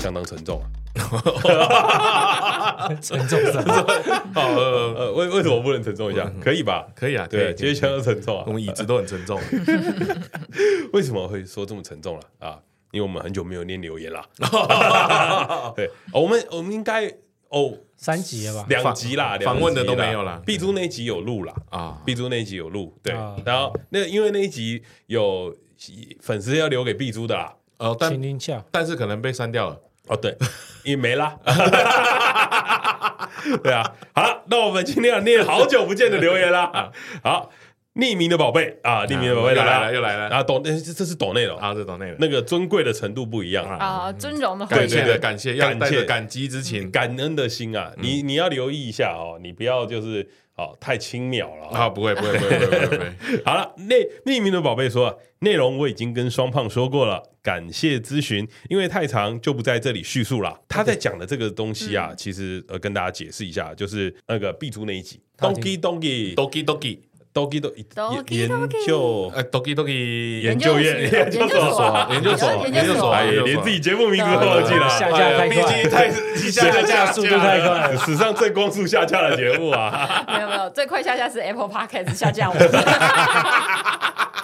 相当沉重啊。沉重什么？好，呃，为为什么不能沉重一下？可以吧？可以啊，对，其实相当沉重啊。我们椅子都很沉重。为什么会说这么沉重了啊？因为我们很久没有念留言了。对，我们我们应该哦，三集了吧？两集啦，访问的都没有啦。碧珠那一集有录啦啊，，B 珠那一集有录。对，然后那因为那一集有粉丝要留给 B 珠的啦。哦，但但是可能被删掉了。哦，对，也没啦。对啊，好了，那我们今天要念好久不见的留言啦。好。匿名的宝贝啊，匿名的宝贝来了，又来了啊！抖，这这是懂内容啊，这懂内容，那个尊贵的程度不一样啊，尊荣的感谢的感谢，要带着感激之情、感恩的心啊！你你要留意一下哦，你不要就是哦太轻渺了啊！不会不会不会不会不会。好了，内匿名的宝贝说，内容我已经跟双胖说过了，感谢咨询，因为太长就不在这里叙述了。他在讲的这个东西啊，其实呃跟大家解释一下，就是那个碧珠那一集，Donkey Donkey Donkey Donkey。Doki 都研究，呃，Doki Doki 研究院、研究所、研究所、研究所，哎，连自己节目名字都忘记了，下架太快，太下架速度太快，史上最光速下架的节目啊！没有没有，最快下架是 Apple Podcast 下架我，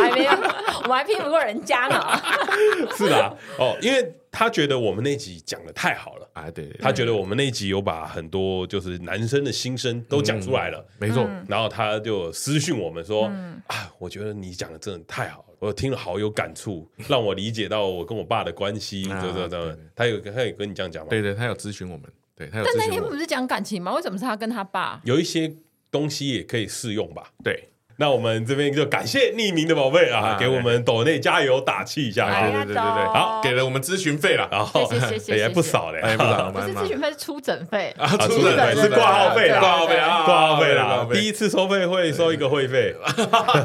还没有，我们还拼不过人家呢。是啊，哦，因为他觉得我们那集讲的太好了。哎，对，他觉得我们那集有把很多就是男生的心声都讲出来了，没错。然后他就私讯我们说：“啊，我觉得你讲的真的太好了，我听了好有感触，让我理解到我跟我爸的关系。”对对对，他有他有跟你这样讲吗？对对，他有咨询我们。对，他有。但那天不是讲感情吗？为什么是他跟他爸？有一些东西也可以适用吧？对。那我们这边就感谢匿名的宝贝啊，给我们抖内加油打气一下，对对对对对，好，给了我们咨询费了，然后 也还不少嘞，不少，不是咨询费是出诊费。啊，出诊费是挂号费啦，挂号费啊，挂号费啦，第一次收费会收一个会费，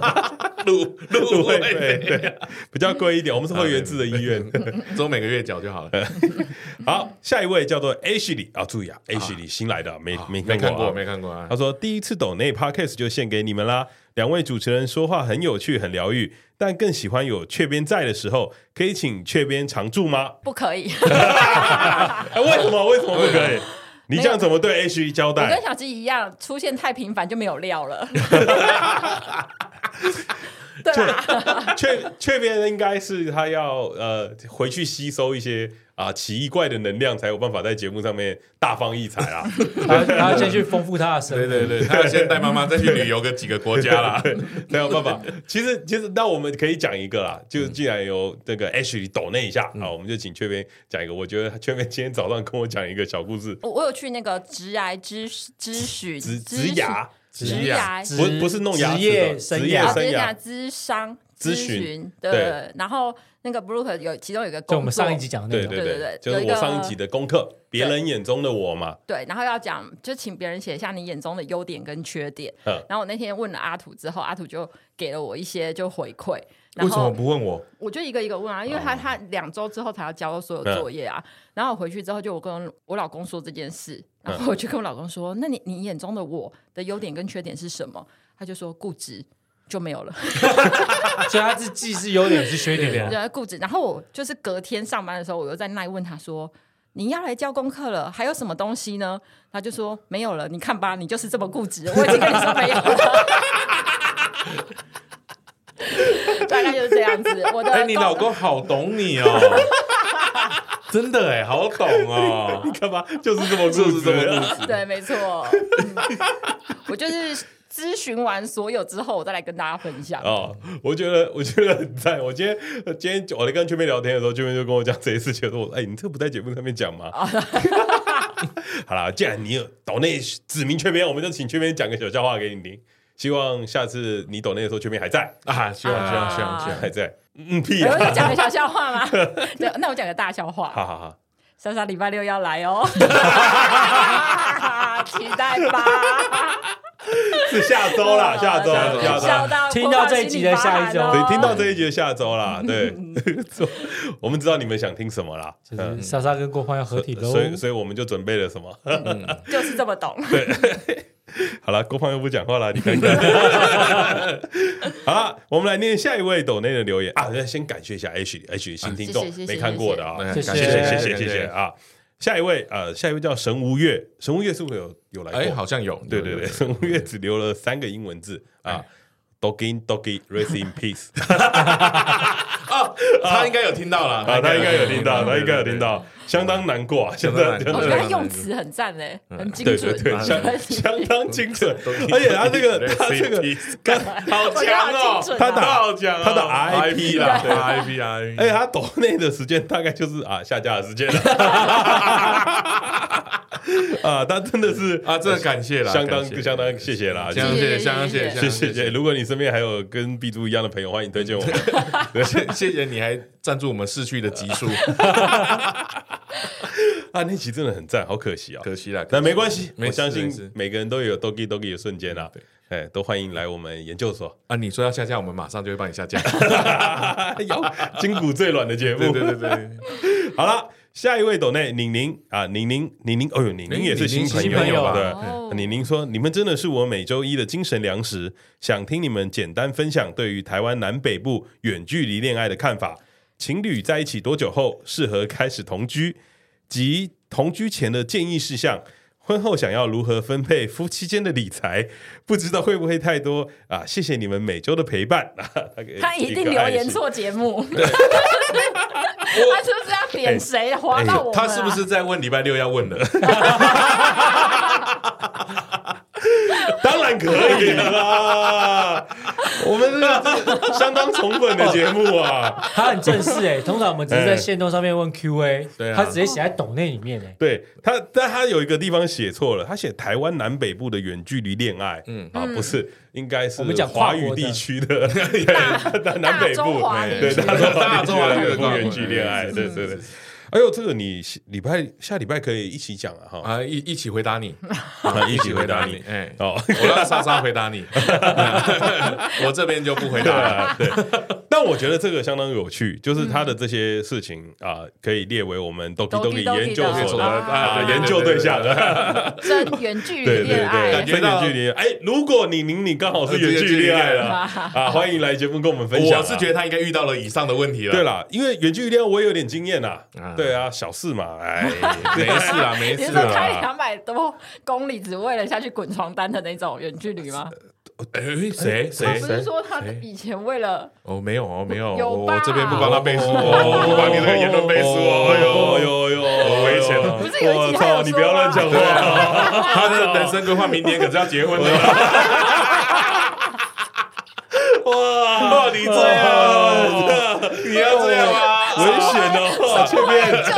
入入会费，对，比较贵一点，我们是会员制的医院，都每个月缴就好了。好，下一位叫做 Ashley 啊，注意啊，Ashley 新来的，没没看过，没看过啊。他说第一次抖内 Podcast 就献给你们啦。两位主持人说话很有趣，很疗愈，但更喜欢有雀边在的时候，可以请雀边常驻吗？不可以。为什么？为什么不可以？你这样怎么对 H 交代？我跟小鸡一样，出现太频繁就没有料了。对啊，雀雀边应该是他要呃回去吸收一些。啊，奇异怪的能量才有办法在节目上面大放异彩啊！他他要先去丰富他的生活，对对对，他要先带妈妈再去旅游个几个国家啦，才有办法。其实其实，那我们可以讲一个啦，就既然有这个 Ashley 抖那一下，好，我们就请雀边讲一个。我觉得雀边今天早上跟我讲一个小故事。我我有去那个职涯咨咨询，职职涯职涯，不不是弄牙职业生涯生涯咨商咨询对，对，然后。那个 Brooke 有其中有一个工作，就我们上一集讲的那个，对对对，就是我上一集的功课，别人眼中的我嘛。对，然后要讲，就请别人写下你眼中的优点跟缺点。然后我那天问了阿土之后，阿土就给了我一些就回馈。为什么不问我？我就一个一个问啊，因为他他两周之后才要交所有作业啊。然后我回去之后，就我跟我老公说这件事，然后我就跟我老公说：“那你你眼中的我的优点跟缺点是什么？”他就说固执。就没有了，所以他是既是优点也是缺点对，固执。然后我就是隔天上班的时候，我又在那问他说：“你要来交功课了，还有什么东西呢？”他就说：“没有了，你看吧，你就是这么固执。” 我已经跟你说没有了，大概就是这样子。我的，哎，你老公好懂你哦，真的哎，好懂哦。你看吧，就是这么固执，这么固执。对，没错，我就是。咨询完所有之后，我再来跟大家分享。哦，我觉得 我觉得很赞。我今天今天我在跟雀边聊天的时候，雀边就跟我讲这一次，觉得我哎，你这不在节目上面讲吗？好啦，既然你有岛内指名雀边，我们就请雀边讲个小笑话给你听。希望下次你抖内的时候，雀边还在啊！希望希望希望希望还在。嗯，屁啊！我讲个小笑话吗？对，那我讲个大笑话。好好好，莎莎礼拜六要来哦，期待吧。是下周啦，下周，下周，听到这一集的下一周，对，听到这一集的下周啦，对，我们知道你们想听什么啦，就是莎莎跟郭胖要合体喽，所以，所以我们就准备了什么，就是这么懂，对，好了，郭胖又不讲话了，你看看。好了，我们来念下一位抖内的留言。啊！先感谢一下 H，H 新听众没看过的啊，谢谢谢谢谢谢。啊！下一位呃，下一位叫神无月，神无月是不是有有来过？哎，好像有，对对对，神无月只留了三个英文字啊，Doggy Doggy Rest in Peace。他应该有听到了啊，他应该有听到，他应该有听到。相当难过啊！相当，我觉得他用词很赞嘞，很精准，对对对，相相当精准。而且他这个他这个好强哦，他打好强，他打 IP 啦，IP 啊！而且他抖内的时间大概就是啊下架的时间了。啊，他真的是啊，真的感谢啦，相当相当谢谢啦，相当谢谢，相当谢谢，谢谢。如果你身边还有跟 B 猪一样的朋友，欢迎推荐我们。谢谢谢你还赞助我们逝去的集数。啊，那集真的很赞，好可惜啊，可惜啦。但没关系，我相信每个人都有 Dogi Dogi 的瞬间啊。哎，都欢迎来我们研究所啊！你说要下架，我们马上就会帮你下架。有筋骨最软的节目，对对对。好了，下一位抖内宁宁啊，宁宁宁宁，哦呦，宁宁也是新朋友对。宁宁说：“你们真的是我每周一的精神粮食，想听你们简单分享对于台湾南北部远距离恋爱的看法。”情侣在一起多久后适合开始同居？及同居前的建议事项，婚后想要如何分配夫妻间的理财？不知道会不会太多啊？谢谢你们每周的陪伴。啊、他，一定留言错节目，他是不是要点谁划到我、啊欸欸？他是不是在问礼拜六要问的？当然可以啦，我们是相当宠粉的节目啊。他很正式哎，通常我们只是在线动上面问 Q&A，他直接写在抖内里面哎。对他，但他有一个地方写错了，他写台湾南北部的远距离恋爱，嗯。啊，不是，应该是我们讲华语地区的。南北部，对，大中华地区的远距离恋爱，对对对。哎呦，这个你礼拜下礼拜可以一起讲啊哈。啊一 一起回答你，一起回答你，哎。哦，我让莎莎回答你，我这边就不回答。了。对，但我觉得这个相当有趣，就是他的这些事情啊，可以列为我们 Doki Doki 研究所的啊研究对象。真远距离恋爱，真远距离。哎，如果你您你刚好是远距离恋爱了啊，欢迎来节目跟我们分享。我是觉得他应该遇到了以上的问题了。对啦，因为远距离恋爱我也有点经验呐。对啊，小事嘛，哎，没事啊，没事。你是开两百多公里只为了下去滚床单的那种远距离吗？哎，谁谁？不是说他以前为了……哦，没有哦，没有，我这边不帮他背书哦，不帮你的言论背书哦，哎呦呦呦，危险了！不是有一你不要乱讲话，他的人生规划明年可是要结婚的。哇，你这样，你要这样吗？危险哦！这边就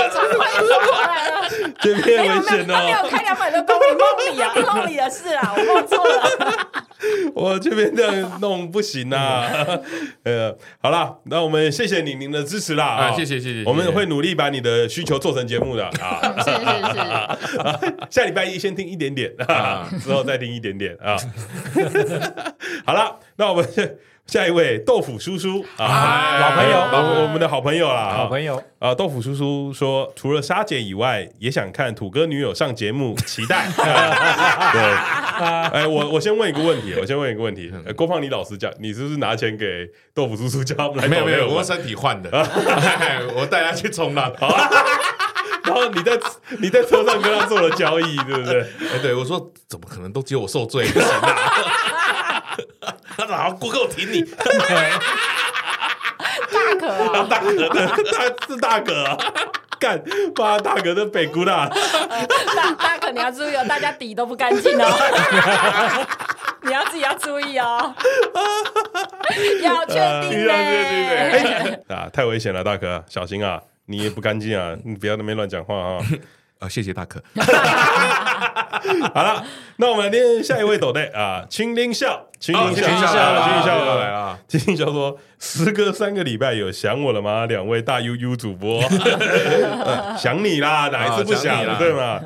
这边危险哦！他没有开两百多公里，梦里啊，梦里的事啊，我弄错了。我这边这样弄不行啊！呃，好了，那我们谢谢你您的支持啦啊！谢谢谢谢，我们会努力把你的需求做成节目的啊！是是是，下礼拜一先听一点点啊，之后再听一点点啊。好了，那我们。下一位豆腐叔叔啊，老朋友，我们的好朋友啦，好朋友啊。豆腐叔叔说，除了沙姐以外，也想看土哥女友上节目，期待。对，哎，我我先问一个问题，我先问一个问题。郭胖，你老实讲，你是不是拿钱给豆腐叔叔叫他们来？没有没有，我身体换的，我带他去冲浪。然后你在你在车上跟他做了交易，对不对？哎，对，我说怎么可能都只有我受罪，不行啊。他哪够够挺你？大可啊，大可的，他是大可啊！干，把大可的北姑啦！大大可你要注意哦，大家底都不干净哦，你要自己要注意哦，要确定嘞！啊，太危险了，大可，小心啊！你也不干净啊，你不要那边乱讲话啊！啊，谢谢大可。好了，那我们来念下一位抖内啊，青林笑，青林笑，青林笑，青林笑来了。青林笑说：“时隔三个礼拜，有想我了吗？两位大 UU 主播，想你啦，哪一次不想了，对吗？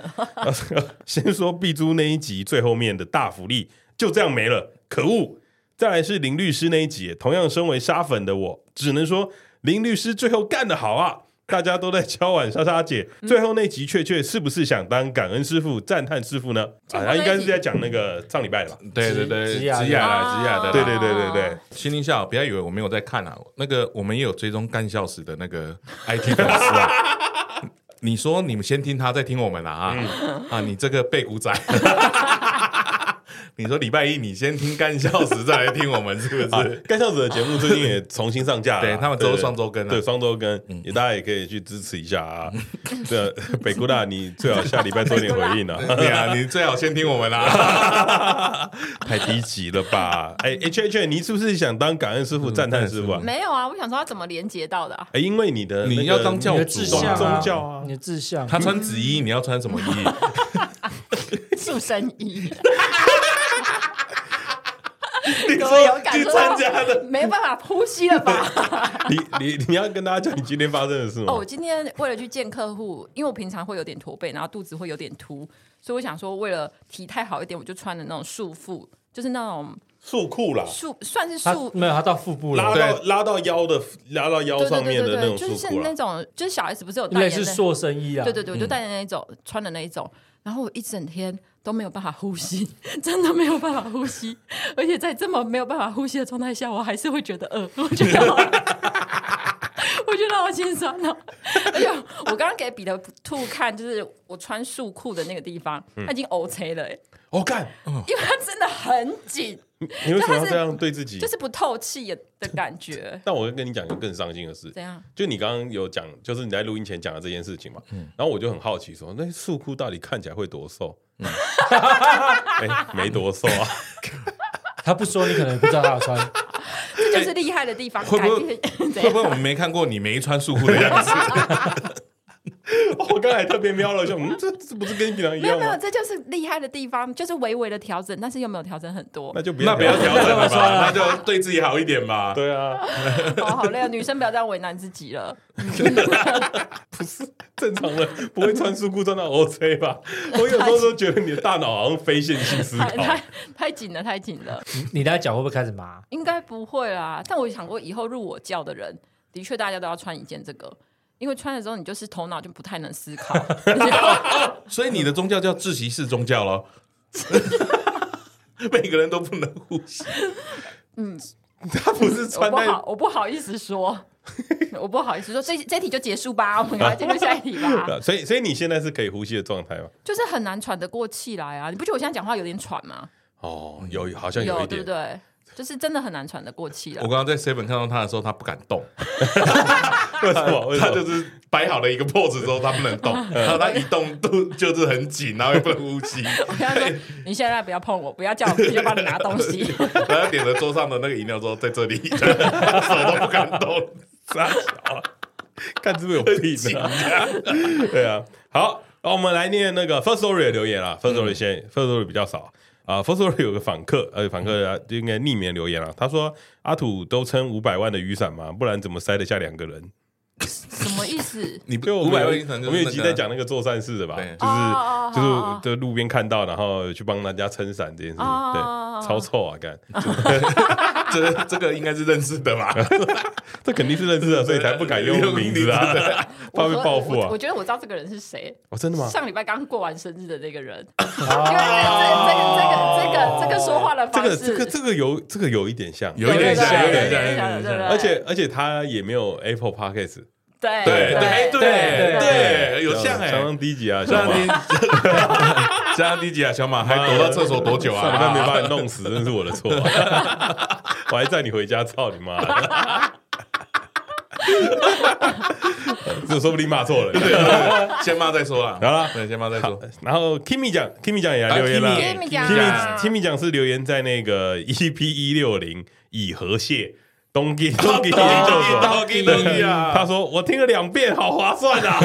先说碧珠那一集最后面的大福利就这样没了，可恶！再来是林律师那一集，同样身为沙粉的我，只能说林律师最后干得好啊。”大家都在敲碗莎莎姐，最后那集雀雀是不是想当感恩师傅、赞叹师傅呢？啊，他应该是在讲那个上礼拜的吧？对对对，职雅职涯啦，职涯的，对对对对对。心灵笑，不要以为我没有在看啊，那个我们也有追踪干笑死的那个 IG 粉丝啊。你说你们先听他，再听我们啦啊啊！你这个背骨仔。你说礼拜一你先听干笑时再来听我们是不是？干笑时的节目最近也重新上架了，对他们都是双周更，对双周更，也大家也可以去支持一下啊。这北姑大，你最好下礼拜做点回应啊。对啊，你最好先听我们啦。太低级了吧？哎，H H，你是不是想当感恩师傅、赞叹师傅啊？没有啊，我想说他怎么连接到的？哎，因为你的你要当教主，宗教啊，你的志向。他穿紫衣，你要穿什么衣？塑身衣。你说有感去参加的，没办法呼吸了吧？你你你要跟大家讲你今天发生的事吗？哦，我今天为了去见客户，因为我平常会有点驼背，然后肚子会有点凸，所以我想说，为了体态好一点，我就穿的那种束腹，就是那种束裤啦，束算是束，没有，它到腹部拉到拉到腰的，拉到腰上面的那种束裤，就是那种，就是小 S 不是有带类似塑身衣啊？对对对，我就带的那种，穿的那一种，然后我一整天。都没有办法呼吸，真的没有办法呼吸，而且在这么没有办法呼吸的状态下，我还是会觉得饿，我觉得好，我觉得好心酸哦。哎呦，我刚刚给彼得兔看，就是我穿束裤的那个地方，他已经 OK 了，哎，我干，因为它真的很紧。你为什么要这样对自己？就是不透气的感觉。但我会跟你讲一个更伤心的事。怎样？就你刚刚有讲，就是你在录音前讲的这件事情嘛。嗯然后我就很好奇说，那束裤到底看起来会多瘦？哎，没多瘦啊。他不说，你可能不知道他要穿。这就是厉害的地方。会不会？会不会我们没看过你没穿束裤的样子？我刚才特别瞄了一下，嗯，这这不是跟你平常一样吗？没有，这就是厉害的地方，就是微微的调整，但是又没有调整很多。那就不要不要调整了吧？那就对自己好一点吧。对啊，哦，好累啊，女生不要这样为难自己了。真 的不是正常的，不会穿束裤穿到 OK 吧？我有时候都觉得你的大脑好像非线性思考，太太紧了，太紧了。你的脚会不会开始麻？应该不会啦，但我想过以后入我教的人，的确大家都要穿一件这个。因为穿的时候，你就是头脑就不太能思考，所以你的宗教叫窒息式宗教咯。每个人都不能呼吸。嗯，他不是穿在，我不好，我不好意思说，我不好意思说，这这题就结束吧，我们赶快进入下一题吧。所以，所以你现在是可以呼吸的状态吗？就是很难喘得过气来啊！你不觉得我现在讲话有点喘吗？哦，有，好像有一点，对不对？就是真的很难喘得过气了。我刚刚在 seven 看到他的时候，他不敢动。为什么？他就是摆好了一个 pose 之后，他不能动，然后他一动都就是很紧，然后又不能呼吸。我跟他说：“你现在不要碰我，不要叫我，我就帮你拿东西。”然后点了桌上的那个饮料，说：“在这里。”手都不敢动，傻小，看是不是有病啊？对啊，好，那我们来念那个 First Story 的留言啊。First Story 先，First Story 比较少。啊 Story 有个访客，呃，访客就应该匿名留言了。他说：“阿土都撑五百万的雨伞嘛？不然怎么塞得下两个人？” 什么意思？你不用五百万雨伞，我们有集在讲那个做善事的吧？就是就是在路边看到，然后去帮人家撑伞这件事情，对，超臭啊！干，这这个应该是认识的吧？这肯定是认识的，所以才不敢用名字啊，怕被报复啊！我觉得我知道这个人是谁。哦，真的吗？上礼拜刚过完生日的那个人。因为这这个这个这个这个说话的方式，这个这个这个有这个有一点像，有一点像，有点像，而且而且他也没有 Apple Podcast。对对对对对，有像哎，相当低级啊，相当低，相当低级啊，小马还躲到厕所多久啊？上礼拜没把你弄死，真是我的错，我还载你回家，操你妈！这说不定骂错了，先骂再说啦。好了，对，先骂再说。然后 Kimi 讲，Kimi 讲也来留言了，Kimi，Kimi 讲是留言在那个 EP 一六零以和蟹。东基东基研究所，东基东基啊！他说我听了两遍，好划算啊！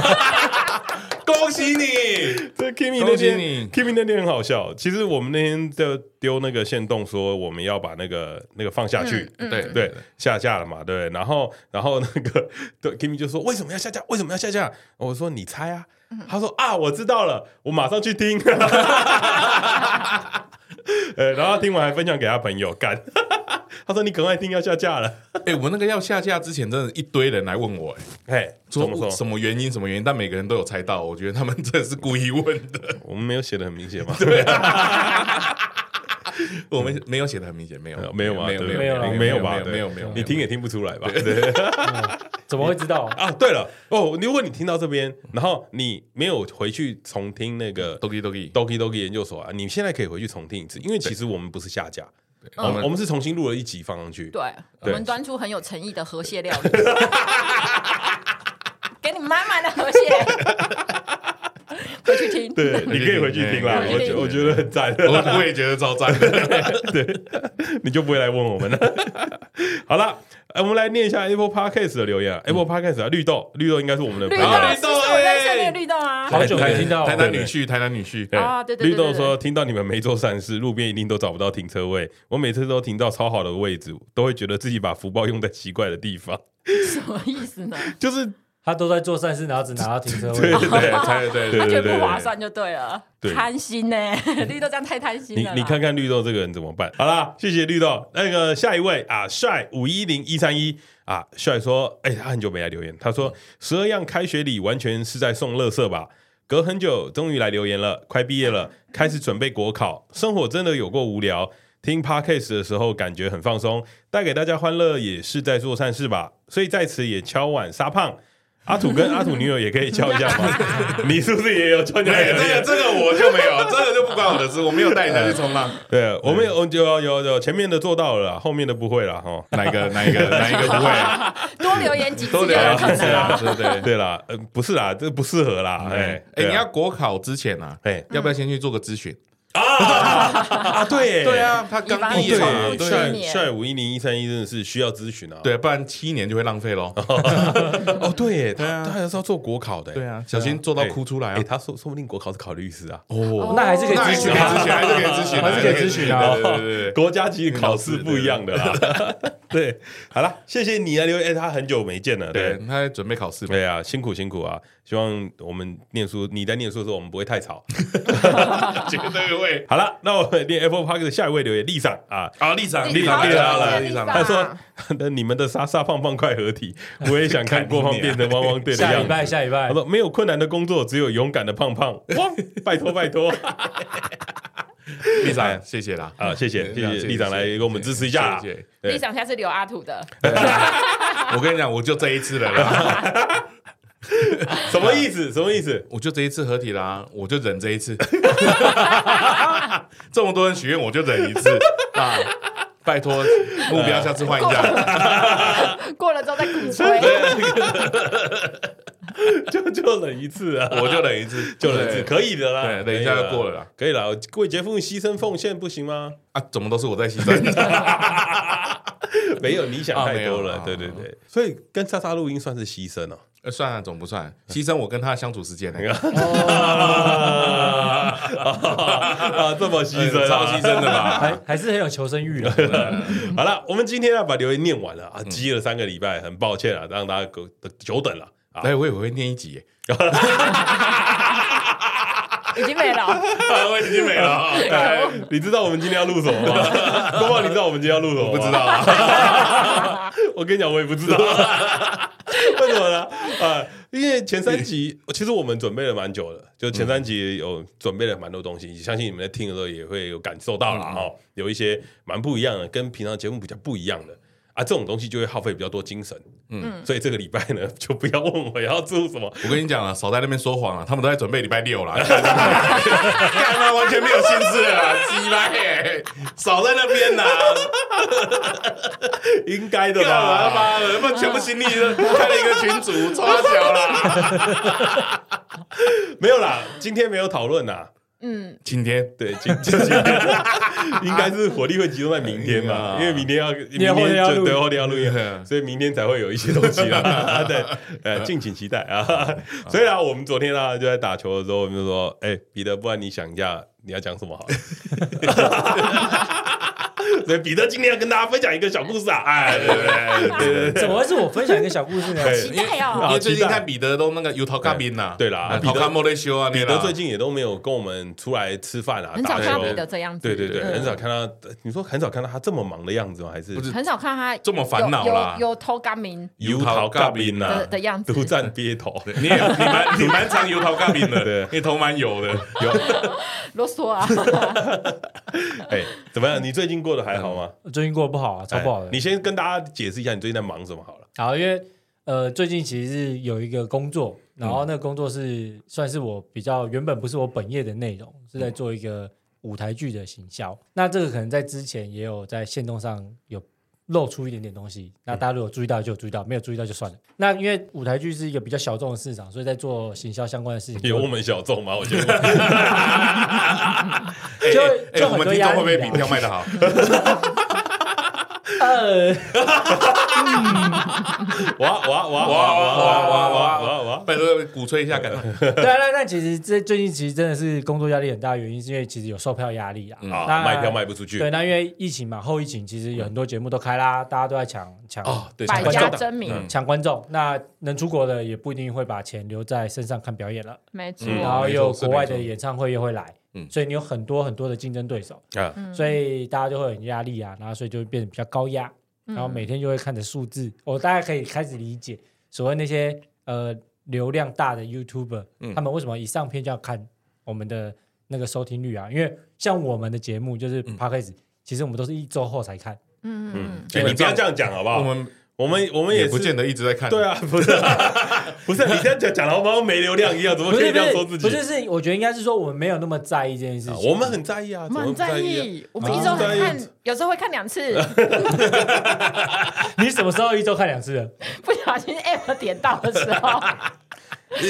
恭喜你！这 Kimi 那天，Kimi 那天很好笑。其实我们那天就丢那个线洞，说我们要把那个那个放下去，对对，下架了嘛，对。然后然后那个 对 Kimi 就说为什么要下架？为什么要下架？我说你猜啊。他说啊，我知道了，我马上去听。呃，然后听完还分享给他朋友干。他说你赶快听要下架了。哎，我们那个要下架之前，真的一堆人来问我，哎，说说什么原因？什么原因？但每个人都有猜到，我觉得他们真的是故意问的。我们没有写的很明显吗？对啊。我们没有写的很明显，没有，没有吗？没有，没有，没有吧？没有，没有，你听也听不出来吧？怎么会知道啊？对了，哦，如果你听到这边，然后你没有回去重听那个 Doki Doki Doki Doki 研究所啊，你现在可以回去重听一次，因为其实我们不是下架，我们我们是重新录了一集放上去。对，我们端出很有诚意的河蟹料理，给你满满的河蟹。回去听，对，你可以回去听啦。我觉我觉得很赞，我我也觉得超赞的。对，你就不会来问我们了。好了，我们来念一下 Apple Podcast 的留言。Apple Podcast 啊，绿豆，绿豆应该是我们的朋友。绿豆，我在下面绿豆啊。好久没听到台南女婿，台南女婿啊，对对。绿豆说，听到你们没做善事，路边一定都找不到停车位。我每次都停到超好的位置，都会觉得自己把福报用在奇怪的地方。什么意思呢？就是。他都在做善事，然后只拿到停车位，对对对对对，他觉得不划算就对了，贪心呢，绿豆这样太贪心了。你你看看绿豆这个人怎么办？好啦，谢谢绿豆。那个下一位啊，帅五一零一三一啊，帅说，哎，他很久没来留言，他说十二样开学礼完全是在送垃圾吧？隔很久终于来留言了，快毕业了，开始准备国考，生活真的有过无聊。听 Podcast 的时候感觉很放松，带给大家欢乐也是在做善事吧？所以在此也敲碗杀胖。阿土跟阿土女友也可以叫一下吗？你是不是也有穿这个？这个这个我就没有，这个就不关我的事，我没有带你去冲浪。对，我们有有有有前面的做到了，后面的不会了哈。哪一个哪一个 哪一个不会？多留言几次，多留言几次啊？对对对啦，呃，不是啦，这不适合啦。哎哎，你要国考之前啊，哎，要不要先去做个咨询？啊啊对对啊，他刚毕业嘛，帅帅五一零一三一真的是需要咨询啊，对，不然七年就会浪费喽。哦，对，他他还是要做国考的，对啊，小心做到哭出来啊。他说说不定国考是考律师啊，哦，那还是可以咨询，还是可以咨询，还是可以咨询啊。对对对，国家级考试不一样的啦。对，好了，谢谢你啊，刘哎，他很久没见了，对，他在准备考试，对啊，辛苦辛苦啊。希望我们念书，你在念书的时候，我们不会太吵。绝对会。好了，那我们念 Apple Park 的下一位留言，丽莎啊，啊，丽莎，丽莎，丽莎了，丽莎。他说：“那你们的沙沙胖胖快合体，我也想看过胖变成汪汪队的样子。”下礼拜，下礼拜。他说：“没有困难的工作，只有勇敢的胖胖。”哇，拜托拜托。立长，谢谢啦，啊，谢谢谢谢立长来给我们支持一下。立长，下次留阿土的。我跟你讲，我就这一次了啦。什么意思？什么意思？我就这一次合体啦，我就忍这一次。这么多人许愿，我就忍一次啊！拜托，目标下次换一下。过了之后再鼓吹。就就忍一次啊！我就忍一次，就忍一次，可以的啦。对，等一下就过了啦，可以了。为节目牺牲奉献不行吗？啊，怎么都是我在牺牲？没有，你想太多了。对对对，所以跟莎莎录音算是牺牲哦。算了，总不算牺牲。我跟他相处时间那个，啊，这么牺牲，超牺牲的吧？还还是很有求生欲的。好了，我们今天要把留言念完了啊，积了三个礼拜，很抱歉啊，让大家久等了。哎，我以为会念一集，已经没了，我已经没了。你知道我们今天要录什么吗？公报，你知道我们今天要录什么？不知道啊。我跟你讲，我也不知道。为什么呢？啊，因为前三集其实我们准备了蛮久的，就前三集有准备了蛮多东西，相信你们在听的时候也会有感受到了哈，有一些蛮不一样的，跟平常节目比较不一样的啊，这种东西就会耗费比较多精神。嗯，所以这个礼拜呢，就不要问我要做什么。我跟你讲啊，少在那边说谎了，他们都在准备礼拜六了，干嘛完全没有心思啊，鸡巴耶，少在那边呐，应该的吧？妈的，他们全部心力都开了一个群组，抓小啦，没有啦，今天没有讨论呐。嗯，今天？对，今 今天。应该是火力会集中在明天嘛，因为明天要明天就对后天要录音，所以明天才会有一些东西啦。对，呃，敬请期待啊。所以啊，我们昨天啊就在打球的时候，我们就说，哎，彼得，不然你想一下你要讲什么好？所以彼得今天要跟大家分享一个小故事啊！哎，对对对对，怎么会是我分享一个小故事呢？期待哦！因为最近看彼得都那个油桃咖宾呐，对啦，彼得莫得修啊，彼得最近也都没有跟我们出来吃饭啊，很少看到彼得这样子。对对对，很少看到。你说很少看到他这么忙的样子吗？还是不是很少看他这么烦恼啦？油桃咖宾，油桃咖宾的的样子，独占鳖头。你你蛮你蛮常油桃咖宾的，对，你头蛮油的，有 啰嗦啊。哎，怎么样？你最近过得还好吗？最近过得不好啊，超不好的。你先跟大家解释一下，你最近在忙什么好了。好，因为呃，最近其实是有一个工作，然后那个工作是算是我比较原本不是我本业的内容，是在做一个舞台剧的行销。那这个可能在之前也有在线动上有露出一点点东西。那大家如果注意到就注意到，没有注意到就算了。那因为舞台剧是一个比较小众的市场，所以在做行销相关的事情有我们小众吗？我觉得 就就我们听众会不会比票卖的好？呃，哇哇哇哇哇哇哇哇哇！拜托鼓吹一下，感觉。对啊，那那其实这最近其实真的是工作压力很大，原因是因为其实有售票压力啊，那，卖票卖不出去。对，那因为疫情嘛，后疫情其实有很多节目都开啦，大家都在抢抢哦，对，百家争鸣，抢观众。那能出国的也不一定会把钱留在身上看表演了，没错。然后有国外的演唱会又会来。所以你有很多很多的竞争对手啊，所以大家就会很压力啊，然后所以就会变得比较高压，然后每天就会看着数字，我大概可以开始理解所谓那些呃流量大的 YouTuber，他们为什么一上片就要看我们的那个收听率啊？因为像我们的节目就是 Podcast，其实我们都是一周后才看。嗯嗯，你不要这样讲好不好？我们。我们我们也不见得一直在看。对啊，不是不是，你这样讲讲的好像没流量一样，怎么可以这样说自己？不是是，我觉得应该是说我们没有那么在意这件事情。我们很在意啊，我们很在意。我们一周看，有时候会看两次。你什么时候一周看两次？不小心 app 点到的时候。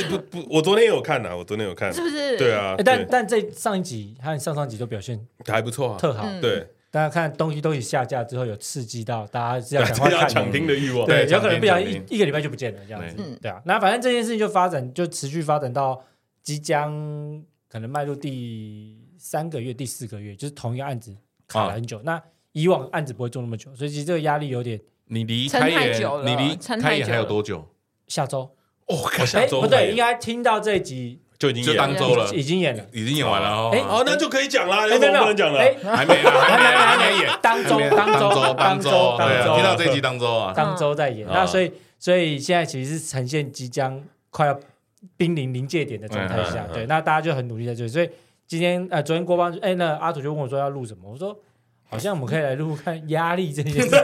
不不，我昨天有看啊，我昨天有看，是不是？对啊。但但这上一集和上上集都表现还不错啊，特好。对。大家看东西都已下架之后，有刺激到大家是要赶快看抢听的欲望，对，有可能不然一一个礼拜就不见了这样子，对啊。那反正这件事情就发展，就持续发展到即将可能迈入第三个月、第四个月，就是同一个案子卡了很久。那以往案子不会做那么久，所以其实这个压力有点。你离开演，你离开演还有多久？下周哦，下周不对，应该听到这一集。就已经演当周了，已经演了，已经演完了哦。哎，哦，那就可以讲了，有什么不能讲了？还没，还没，还没演。当周，当周，当周，当周，听到这一集当周啊，当周在演。那所以，所以现在其实是呈现即将快要濒临临界点的状态下。对，那大家就很努力在追。所以今天呃，昨天郭邦，哎，那阿土就问我说要录什么？我说好像我们可以来录看压力这件事情。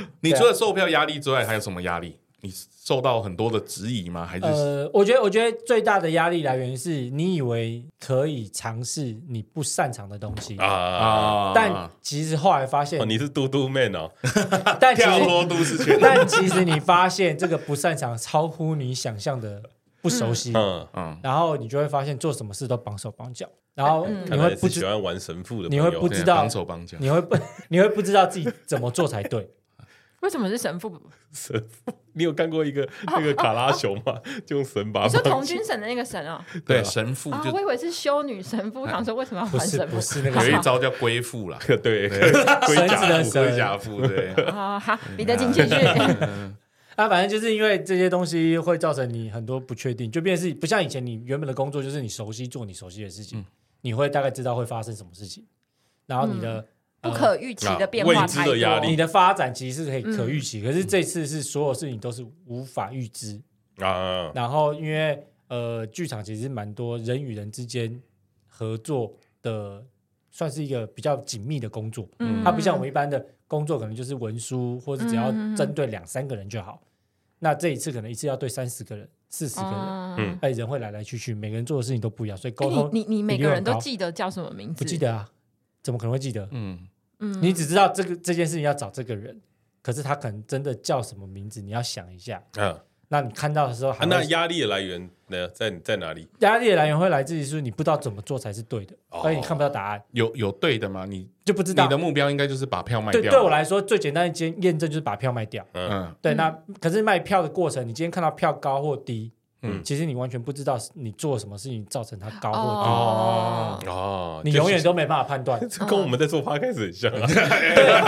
你除了售票压力之外，还有什么压力？你受到很多的质疑吗？还是？呃，我觉得，我觉得最大的压力来源是你以为可以尝试你不擅长的东西。啊，但其实后来发现你是嘟嘟 man 哦，但其实跳脱都市圈，但其实你发现这个不擅长超乎你想象的不熟悉，嗯嗯，然后你就会发现做什么事都绑手绑脚，然后你会不喜欢玩神父的，你会不知道绑手绑脚，你会不 你会不知道自己怎么做才对。为什么是神父？神父，你有看过一个那个卡拉熊吗？就用神把。你说童军神的那个神啊？对，神父。我以为是修女神父，想说为什么要还神父？不是那个，有一招叫归父啦。对，龟 甲的归甲父。对。啊，好，彼得请继续。啊，反正就是因为这些东西会造成你很多不确定，就变成是不像以前你原本的工作，就是你熟悉做你熟悉的事情，你会大概知道会发生什么事情，然后你的。不可预期的变化太多，你的发展其实是可以可预期，可是这次是所有事情都是无法预知啊。然后因为呃，剧场其实蛮多人与人之间合作的，算是一个比较紧密的工作。嗯，它不像我们一般的工作，可能就是文书，或者只要针对两三个人就好。那这一次可能一次要对三十个人、四十个人，嗯，哎，人会来来去去，每个人做的事情都不一样，所以沟通。你你每个人都记得叫什么名字？不记得啊。怎么可能会记得？嗯嗯，你只知道这个这件事情要找这个人，可是他可能真的叫什么名字，你要想一下。嗯，那你看到的时候，那压力的来源呢，在在哪里？压力的来源会来自于说你不知道怎么做才是对的，所以你看不到答案。有有对的吗？你就不知道。你的目标应该就是把票卖掉。对，对我来说最简单的验验证就是把票卖掉。嗯，对。那可是卖票的过程，你今天看到票高或低，嗯，其实你完全不知道你做什么事情造成它高或低。哦。哦，你永远都没办法判断，这跟我们在做 podcast 很像啊。对对对，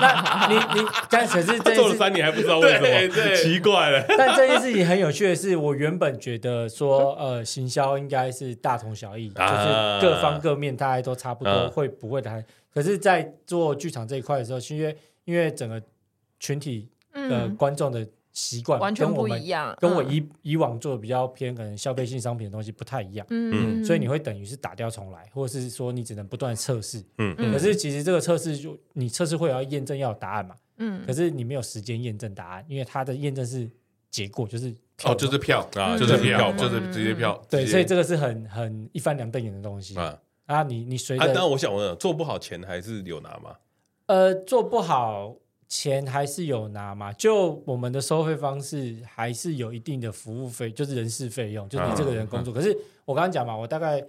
那你你但可是这做了三年还不知道为什么，奇怪了。但这件事情很有趣的是，我原本觉得说呃，行销应该是大同小异，就是各方各面大家都差不多，会不会的？可是，在做剧场这一块的时候，是因为因为整个群体的观众的。习惯完全不一样，跟我以以往做的比较偏可能消费性商品的东西不太一样，嗯，所以你会等于是打掉重来，或者是说你只能不断测试，嗯，可是其实这个测试就你测试会要验证要有答案嘛，嗯，可是你没有时间验证答案，因为它的验证是结果，就是哦，就是票啊，就是票，就是直接票，对，所以这个是很很一翻两瞪眼的东西。啊，啊，你你随着，但我想问，做不好钱还是有拿吗？呃，做不好。钱还是有拿嘛？就我们的收费方式还是有一定的服务费，就是人事费用，就是你这个人工作。可是我刚刚讲嘛，我大概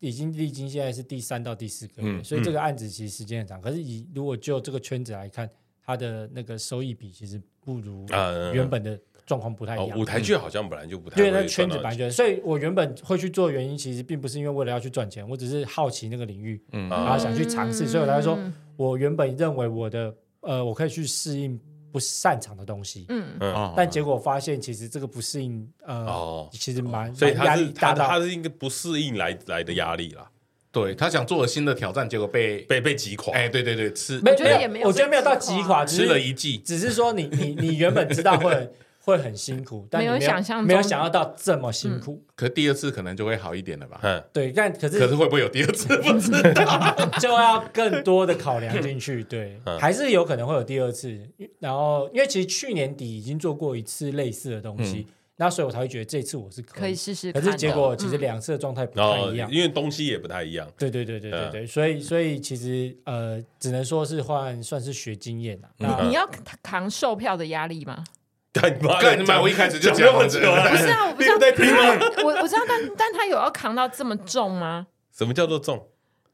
已经历经现在是第三到第四个月，所以这个案子其实时间很长。可是以如果就这个圈子来看，它的那个收益比其实不如原本的状况不太一样。舞台剧好像本来就不太对，那圈子本来就，所以我原本会去做原因，其实并不是因为为了要去赚钱，我只是好奇那个领域，然后想去尝试。所以我才说，我原本认为我的。呃，我可以去适应不擅长的东西，嗯。嗯，但结果发现其实这个不适应，呃，其实蛮，所以他是他他是一个不适应来来的压力啦，对他想做了新的挑战，结果被被被击垮，哎，对对对，吃，我觉得也没有，我觉得没有到击垮，吃了一记，只是说你你你原本知道会。会很辛苦，但没有想象没有想要到这么辛苦。可第二次可能就会好一点了吧？嗯，对，但可是可是会不会有第二次？不知道，就要更多的考量进去。对，还是有可能会有第二次。然后，因为其实去年底已经做过一次类似的东西，那所以我才会觉得这次我是可以试试。可是结果其实两次的状态不太一样，因为东西也不太一样。对对对对对对，所以所以其实呃，只能说是换算是学经验了。你要扛售票的压力吗？干你妈？干你妈？我一开始就讲这么久了，不是啊，我不知道 在听吗？我我知道，但但他有要扛到这么重吗？什么叫做重？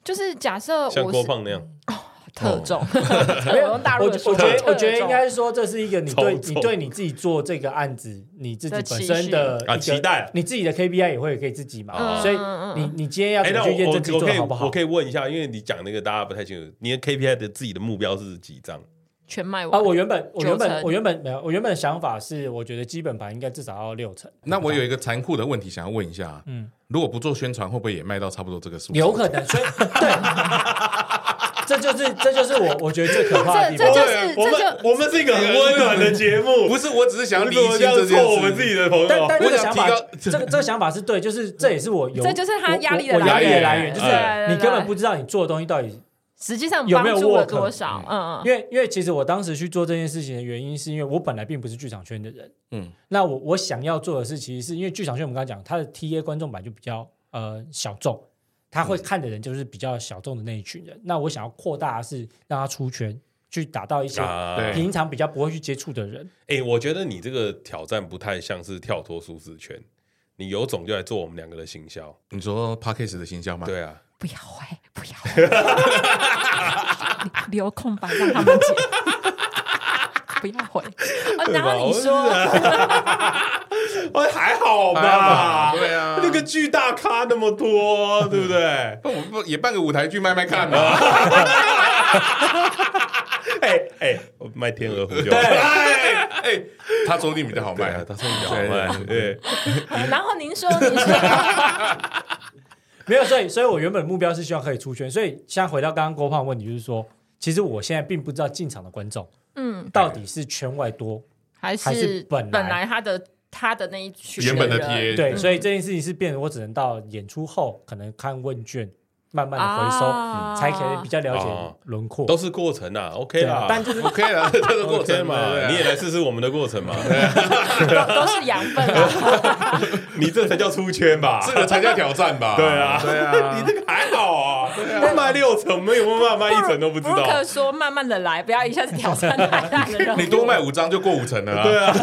就是假设像郭胖那样哦，特重。没有大陆，我我觉得我觉得应该是说，这是一个你对你对你自己做这个案子，你自己本身的啊期待，你自己的 KPI 也会给自己嘛。所以你你今天要怎么去验证自己做好不好？我可以问一下，因为你讲那个大家不太清楚，你的 KPI 的自己的目标是几张？全卖完啊！我原本我原本我原本没有，我原本的想法是，我觉得基本盘应该至少要六成。那我有一个残酷的问题想要问一下，嗯，如果不做宣传，会不会也卖到差不多这个数？有可能，所以对，这就是这就是我我觉得最可怕的地方。这就是我们我们是一个很温暖的节目，不是，我只是想要理清这件事。我们自己的朋友，但但这个想法，这个这个想法是对，就是这也是我有，这就是他压力的压力的来源，就是你根本不知道你做的东西到底。实际上帮助了多少？嗯嗯，因为因为其实我当时去做这件事情的原因，是因为我本来并不是剧场圈的人。嗯，那我我想要做的事，其实是因为剧场圈，我们刚刚讲，它的 TA 观众版就比较呃小众，他会看的人就是比较小众的那一群人。那我想要扩大的是让他出圈，去打到一些平常比较不会去接触的人。哎，我觉得你这个挑战不太像是跳脱舒适圈，你有种就来做我们两个的行销。你说 Podcast 的行销吗？对啊。不要坏，不要 留空白让他们解，不要回。然后你说，还好吧？对啊，那个巨大咖那么多，对不对？不不也办个舞台剧卖卖看嘛？哎哎，卖天鹅湖就哎哎，他说你比较好卖啊，他说你比较好卖。对，然后您说，您说。没有，所以，所以我原本目标是希望可以出圈。所以，现在回到刚刚郭胖问题，就是说，其实我现在并不知道进场的观众，嗯，到底是圈外多，还是本本来他的他的那一群原本的 TA。对，所以这件事情是变成我只能到演出后可能看问卷。慢慢的回收，才可以比较了解轮廓，都是过程啊，OK 啦，但就是 OK 啦，这个过程嘛，你也来试试我们的过程嘛，都是养分啊，你这才叫出圈吧，这个才叫挑战吧，对啊，对啊，你这个还好啊，卖六成，没有办法卖一层都不知道，不可说慢慢的来，不要一下子挑战太大的，你多卖五张就过五层了，对啊。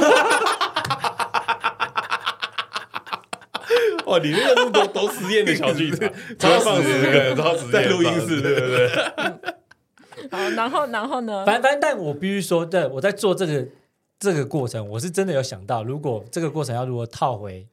哦，你那个是都都实验的小剧场，超放实验，超实验，在录音室，对不对，对？好，然后然后呢？反正反正，但我必须说，对，我在做这个这个过程，我是真的有想到，如果这个过程要如何套回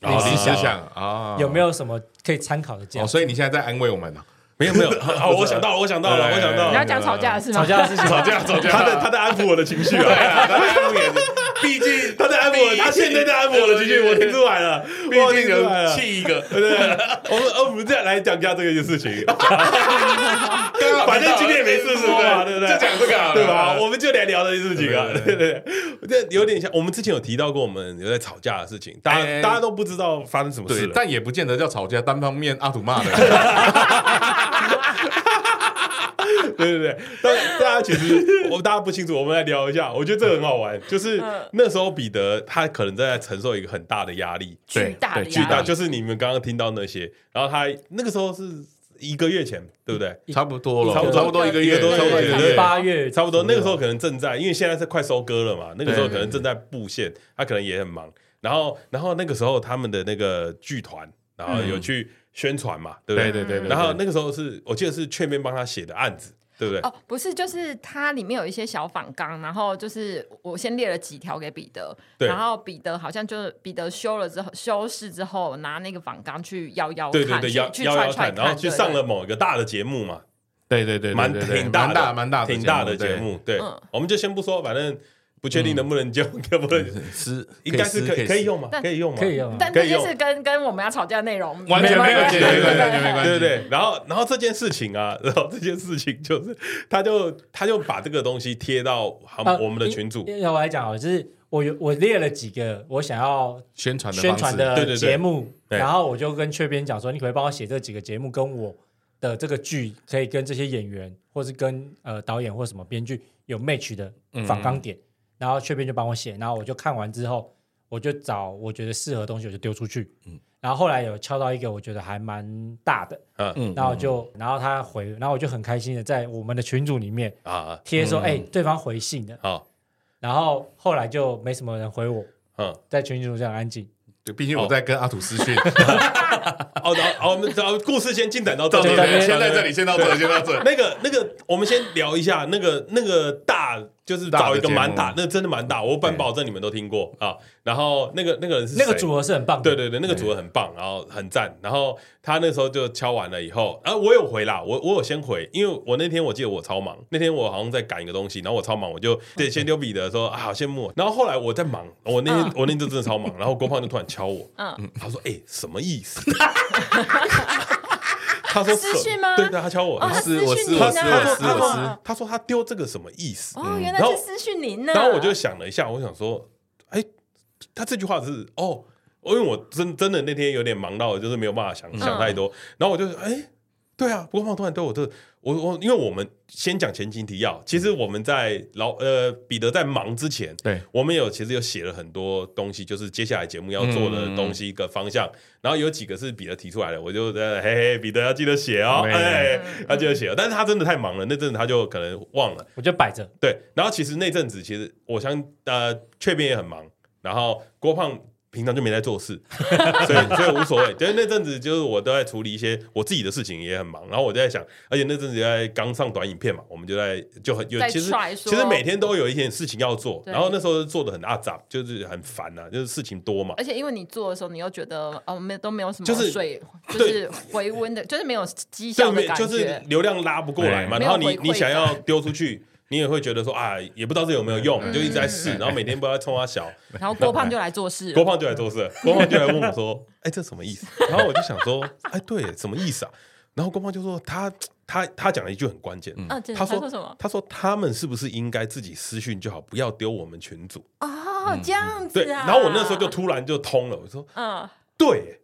历史思想啊，有没有什么可以参考的这样？所以你现在在安慰我们呢？没有没有，好，我想到了，我想到了，我想到了，你要讲吵架的事吗？吵架的事情，吵架吵架，他在他在安抚我的情绪啊，他在安抚我的，毕竟他在安抚，他现在在安抚我的情绪，我听出来了，毕竟有气一个，对不对？我们我们再来讲一下这个事情，反正今天也没事说嘛，对不对？就讲这个，对吧？我们就来聊这些事情啊，对对，这有点像我们之前有提到过，我们有在吵架的事情，大家大家都不知道发生什么事，但也不见得叫吵架，单方面阿土骂的。对 对对，其实我大家不清楚，我们来聊一下。我觉得这个很好玩，就是那时候彼得他可能在承受一个很大的压力，巨大的巨大，就是你们刚刚听到那些。然后他那个时候是一个月前，对不对？差不多了，差不多差不多一个月，多对八月差不多。那个时候可能正在，因为现在是快收割了嘛，那个时候可能正在布线，他可能也很忙。然后，然后那个时候他们的那个剧团，然后有去。宣传嘛，对不对？对对对。然后那个时候是我记得是雀边帮他写的案子，对不对？哦，不是，就是它里面有一些小仿纲，然后就是我先列了几条给彼得，然后彼得好像就是彼得修了之后修饰之后，拿那个仿纲去邀邀看，对对对，摇摇看，然后去上了某一个大的节目嘛，对对对，蛮挺大的，蛮大挺大的节目，对，我们就先不说，反正。不确定能不能救，可不能是应该是可以可以用嘛？可以用吗？可以用。但这件事跟跟我们要吵架内容完全没有关系，完全没关系。对对。然后然后这件事情啊，然后这件事情就是，他就他就把这个东西贴到我们的群组。要我来讲啊，就是我有我列了几个我想要宣传的宣传的节目，然后我就跟雀边讲说，你可以帮我写这几个节目，跟我的这个剧可以跟这些演员，或是跟呃导演或什么编剧有 match 的反纲点。然后雀边就帮我写，然后我就看完之后，我就找我觉得适合的东西，我就丢出去。嗯，然后后来有敲到一个我觉得还蛮大的，嗯，然后就然后他回，然后我就很开心的在我们的群组里面啊贴说，哎，对方回信的。好，然后后来就没什么人回我，嗯，在群组这样安静。对，毕竟我在跟阿土私讯。好的，好，我们找故事先进展到这里，先在这里，先到这里，先到这里。那个，那个，我们先聊一下那个，那个大。就是找一个蛮大，那真的蛮大，我敢保证你们都听过啊。然后那个那个人是那个组合是很棒，对对对，那个组合很棒，然后很赞。然后他那时候就敲完了以后，啊，我有回啦，我我有先回，因为我那天我记得我超忙，那天我好像在赶一个东西，然后我超忙，我就对先丢彼得说啊，好羡慕。然后后来我在忙，我那天我那天真的超忙，然后郭胖就突然敲我，嗯，他说哎，什么意思？他说私讯吗？对对，他敲我，我私我私我私我私我私。他说他丢这个什么意思？哦，原来是私讯您呢。然后我就想了一下，我想说，哎，他这句话是哦，因为我真真的那天有点忙到，就是没有办法想想太多。然后我就哎，对啊，郭胖突然对我这。我我，因为我们先讲前情提要，其实我们在老呃彼得在忙之前，对，我们有其实有写了很多东西，就是接下来节目要做的东西一个方向，然后有几个是彼得提出来的，我就在嘿嘿，彼得要记得写哦，哎，要记得写，但是他真的太忙了，那阵子他就可能忘了，我就摆着，对，然后其实那阵子其实我想呃雀边也很忙，然后郭胖。平常就没在做事，所以所以无所谓。就是那阵子，就是我都在处理一些我自己的事情，也很忙。然后我就在想，而且那阵子在刚上短影片嘛，我们就在就很有其实其实每天都有一件事情要做。然后那时候做的很阿杂，就是很烦呐，就是事情多嘛。而且因为你做的时候，你又觉得哦，没都没有什么就是水，就是回温的，就是没有 绩效的感觉，就是流量拉不过来嘛。然后你你想要丢出去。你也会觉得说啊，也不知道这有没有用，嗯、就一直在试，然后每天不知道冲他小，然后郭胖就来做事，郭胖就来做事，郭胖就来问我说：“哎，这什么意思？”然后我就想说：“哎，对，什么意思啊？”然后郭胖就说：“他他他讲了一句很关键，嗯、他说什么？他说他们是不是应该自己私讯就好，不要丢我们群组哦，这样子啊。对，然后我那时候就突然就通了，我说：“嗯，对。”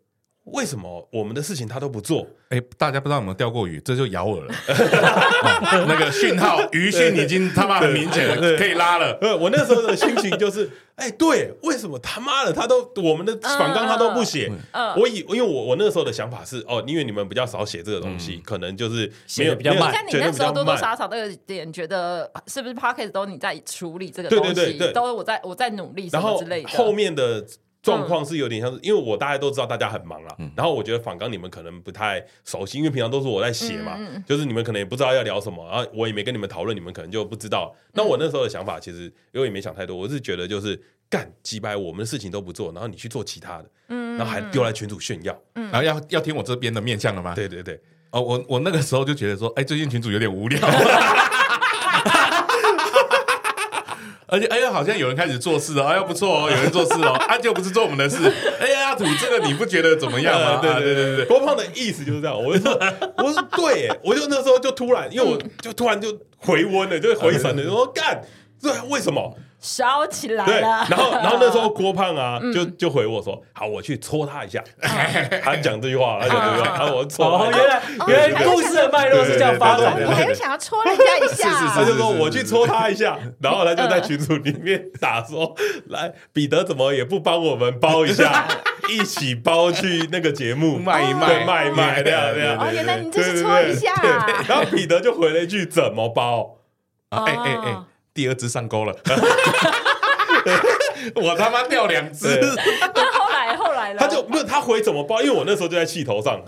为什么我们的事情他都不做？哎，大家不知道有没有钓过鱼？这就咬饵了。那个讯号鱼讯已经他妈很明显了，可以拉了。我那时候的心情就是，哎，对，为什么他妈的他都我们的反纲他都不写？我以因为我我那时候的想法是，哦，因为你们比较少写这个东西，可能就是没有比较慢。你看你那时候多多少少都有点觉得，是不是 Podcast 都你在处理这个东西？都我在我在努力什么之类的。后面的。状况是有点像是，因为我大家都知道大家很忙了，然后我觉得访刚你们可能不太熟悉，因为平常都是我在写嘛，就是你们可能也不知道要聊什么，然后我也没跟你们讨论，你们可能就不知道。那我那时候的想法其实因为也没想太多，我是觉得就是干击败我们的事情都不做，然后你去做其他的，然后还丢来群主炫耀，然后要要听我这边的面相了吗？对对对，哦，我我那个时候就觉得说，哎，最近群主有点无聊。而且哎呀，好像有人开始做事了，哎呀不错哦，有人做事哦，他就不是做我们的事。哎呀，阿土这个你不觉得怎么样吗？对对对对，郭胖的意思就是这样。我就说，我说对，我就那时候就突然，因为我就突然就回温了，就回神了，就说干，对，为什么？烧起来了。对，然后 然后那时候郭胖啊，就就回我说，好，我去戳他一下。他讲这句话，他讲这句话，然后我戳。原来原来故事的脉络是这样发展的。我也想要戳人家一下。他就说我去戳他一下，然后他就在群组里面打说，来，彼得怎么也不帮我们包一下，一起包去那个节目卖一卖卖一卖这样这样。哦，原来你这是戳一下。然后彼得就回了一句怎么包？哎哎哎。第二只上钩了，我他妈掉两只。那后来后来他就没有他回怎么包？因为我那时候就在气头上，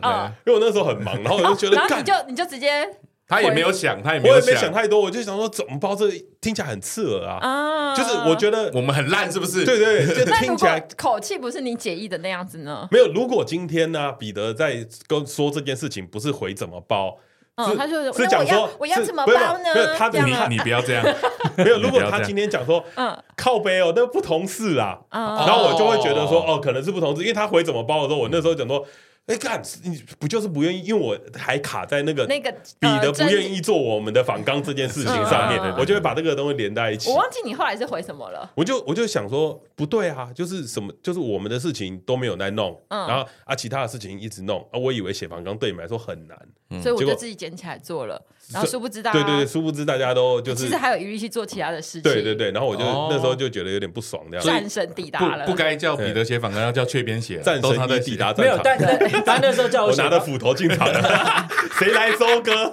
因为我那时候很忙，然后我就觉得，然后你就你就直接，他也没有想，他也没有想太多，我就想说怎么包？这听起来很刺耳啊！就是我觉得我们很烂，是不是？对对，就听起来口气不是你解意的那样子呢？没有，如果今天呢，彼得在跟说这件事情，不是回怎么包？嗯，他就是讲说我要怎么包呢？没有，他你你不要这样，没有。如果他今天讲说，嗯，靠背哦，那不同事啊，然后我就会觉得说，哦，可能是不同事，因为他回怎么包的时候，我那时候讲说。哎，干，你不就是不愿意？因为我还卡在那个那个彼得不愿意做我们的访纲这件事情上面，我就会把这个东西连在一起。我忘记你后来是回什么了。我就我就想说，不对啊，就是什么，就是我们的事情都没有在弄，然后啊，其他的事情一直弄啊，我以为写反纲对你们来说很难，所以我就自己捡起来做了。然后殊不知道，对对对，殊不知大家都就是其实还有余力去做其他的事情。对对对，然后我就那时候就觉得有点不爽，这样战神抵达了，不该叫彼得写访纲，要叫雀边写，战神在抵达战场。没有，但 他那时候叫我。拿着斧头进场了，谁来收割？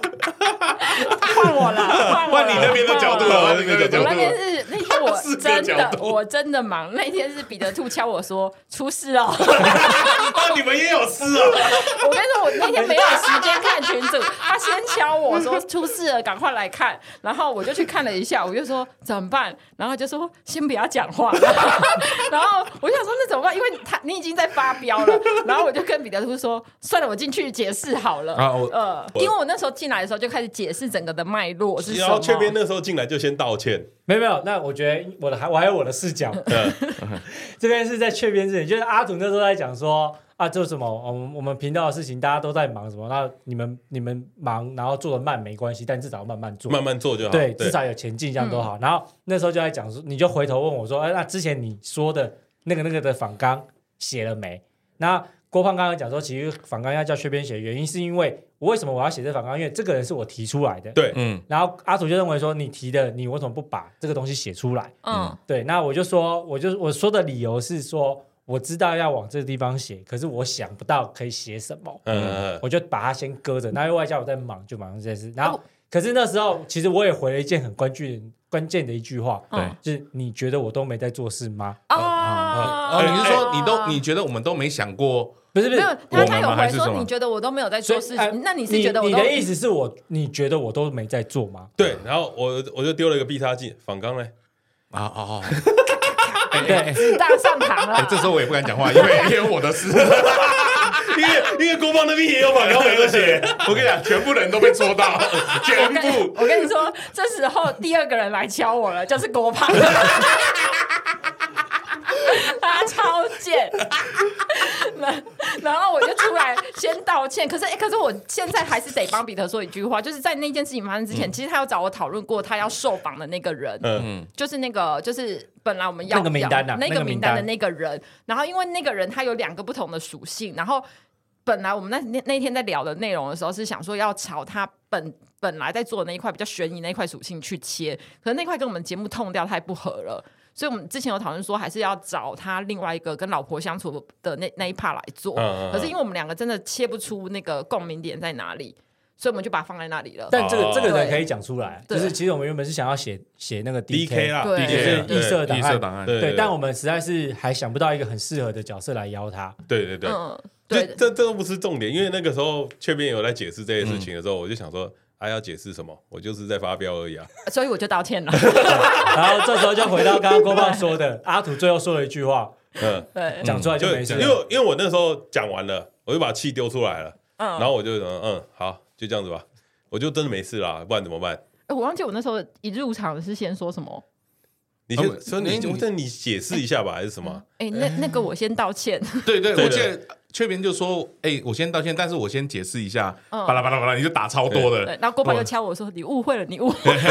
换我了，换你那边的角度了。那边是那天我真的我真的忙，那天是彼得兔敲我说出事了。你们也有事啊？我跟你说，我那天没有时间看群主，他先敲我说出事了，赶快来看。然后我就去看了一下，我就说怎么办？然后就说先不要讲话。然后我就想说那怎么办？因为他你已经在发飙了。然后我就跟彼得兔说算了，我进去解释好了。呃，因为我那时候进来的时候就开始解释整个的脉络是什么。然后雀边那时候进来就先道歉。没有没有，那我觉得我的还我还有我的视角。这边是在雀边这里，就是阿土那时候在讲说啊，做什么？我们我们频道的事情大家都在忙什么？那你们你们忙，然后做的慢没关系，但至少要慢慢做，慢慢做就好。对，至少有前进，这样都好。然后那时候就在讲说，你就回头问我说，哎，那之前你说的那个那个的访纲写了没？那郭胖刚刚讲说，其实访纲要叫雀边写，原因是因为我为什么我要写这反纲？因为这个人是我提出来的。对，嗯。然后阿土就认为说，你提的，你为什么不把这个东西写出来？嗯，对。那我就说，我就我说的理由是说，我知道要往这个地方写，可是我想不到可以写什么。嗯，我就把它先搁着。那因为外加我在忙，就忙这件事。然后，可是那时候其实我也回了一件很关键关键的一句话，对，就是你觉得我都没在做事吗？啊，你是说你都你觉得我们都没想过？不是不是，他他有回说，你觉得我都没有在做事情，那你是觉得我你的意思是我你觉得我都没在做吗？对，然后我我就丢了一个必杀技，反刚嘞，啊啊啊，对，自大上堂了。这时候我也不敢讲话，因为也有我的事，因为 因为郭邦那边也有访纲，没有写。我跟你讲，全部人都被戳到，全部。我跟你说，这时候第二个人来敲我了，就是郭胖。他超贱，然然后我就出来先道歉。可是，哎，可是我现在还是得帮彼得说一句话，就是在那件事情发生之前，其实他有找我讨论过他要受访的那个人，嗯，就是那个就是本来我们要那个名单那个名单的那个人。然后因为那个人他有两个不同的属性，然后本来我们那那那天在聊的内容的时候是想说要朝他本本来在做的那一块比较悬疑那一块属性去切，可是那块跟我们节目痛掉太不合了。所以，我们之前有讨论说，还是要找他另外一个跟老婆相处的那那一 part 来做。可是，因为我们两个真的切不出那个共鸣点在哪里，所以我们就把它放在那里了。但这个、哦、这个人可以讲出来，对就是其实我们原本是想要写写那个 D K 啦对，D K 就是异色档案，异色档案，对，但我们实在是还想不到一个很适合的角色来邀他。对对对，嗯，这对，这这都不是重点，因为那个时候雀边有在解释这些事情的时候，我就想说，还要解释什么？我就是在发飙而已啊。所以我就道歉了。然后这时候就回到刚刚郭胖说的，阿土最后说了一句话，嗯，对，讲出来就没事了。因为因为我那时候讲完了，我就把气丢出来了，嗯，然后我就嗯嗯，好，就这样子吧，我就真的没事了，不然怎么办？我忘记我那时候一入场是先说什么。你先，所以你那你解释一下吧，还是什么？哎，那那个我先道歉。对对，我记得雀边就说，哎，我先道歉，但是我先解释一下，巴拉巴拉巴拉，你就打超多的。对，然后郭爸又敲我说，你误会了，你误会了。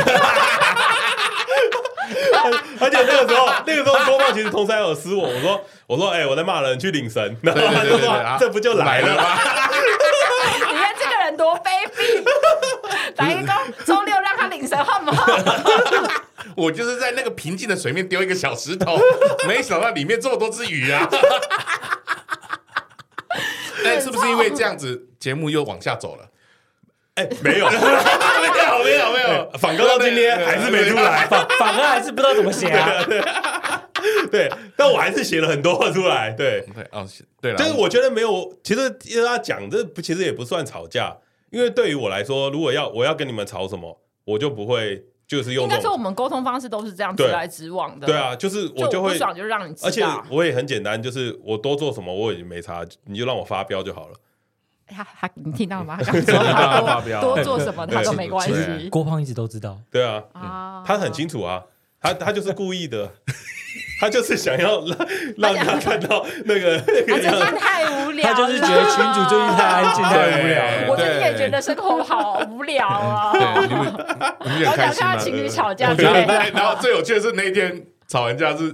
而且那个时候，那个时候郭爸其实同时还有私我，我说我说，哎，我在骂人，去领神，然后他就说，这不就来了吗？你看这个人多卑鄙，来一个周六让他领神好不好？我就是在那个平静的水面丢一个小石头，没想到里面这么多只鱼啊！但是不是因为这样子，节目又往下走了？哎，没有，没有，没有，没有，反哥到今天还是没出来，反反哥还是不知道怎么写啊。对，但我还是写了很多话出来。对，对，哦，对了，就是我觉得没有，其实因为他讲这不，其实也不算吵架，因为对于我来说，如果要我要跟你们吵什么，我就不会。就是用，应该说我们沟通方式都是这样直来直往的。对啊，就是我就会不爽就让你知道，而且我也很简单，就是我多做什么我已经没差，你就让我发飙就好了。他他你听到吗？他刚说他多多做什么他都没关系。郭胖一直都知道。对啊，他很清楚啊，他他就是故意的。他就是想要让让他看到那个，他真的太无聊，他就是觉得群主最近太安静太无聊。我最近也觉得生活好无聊啊。对，你们你们开心吗？情侣吵架，然后最有趣的是那一天吵完架是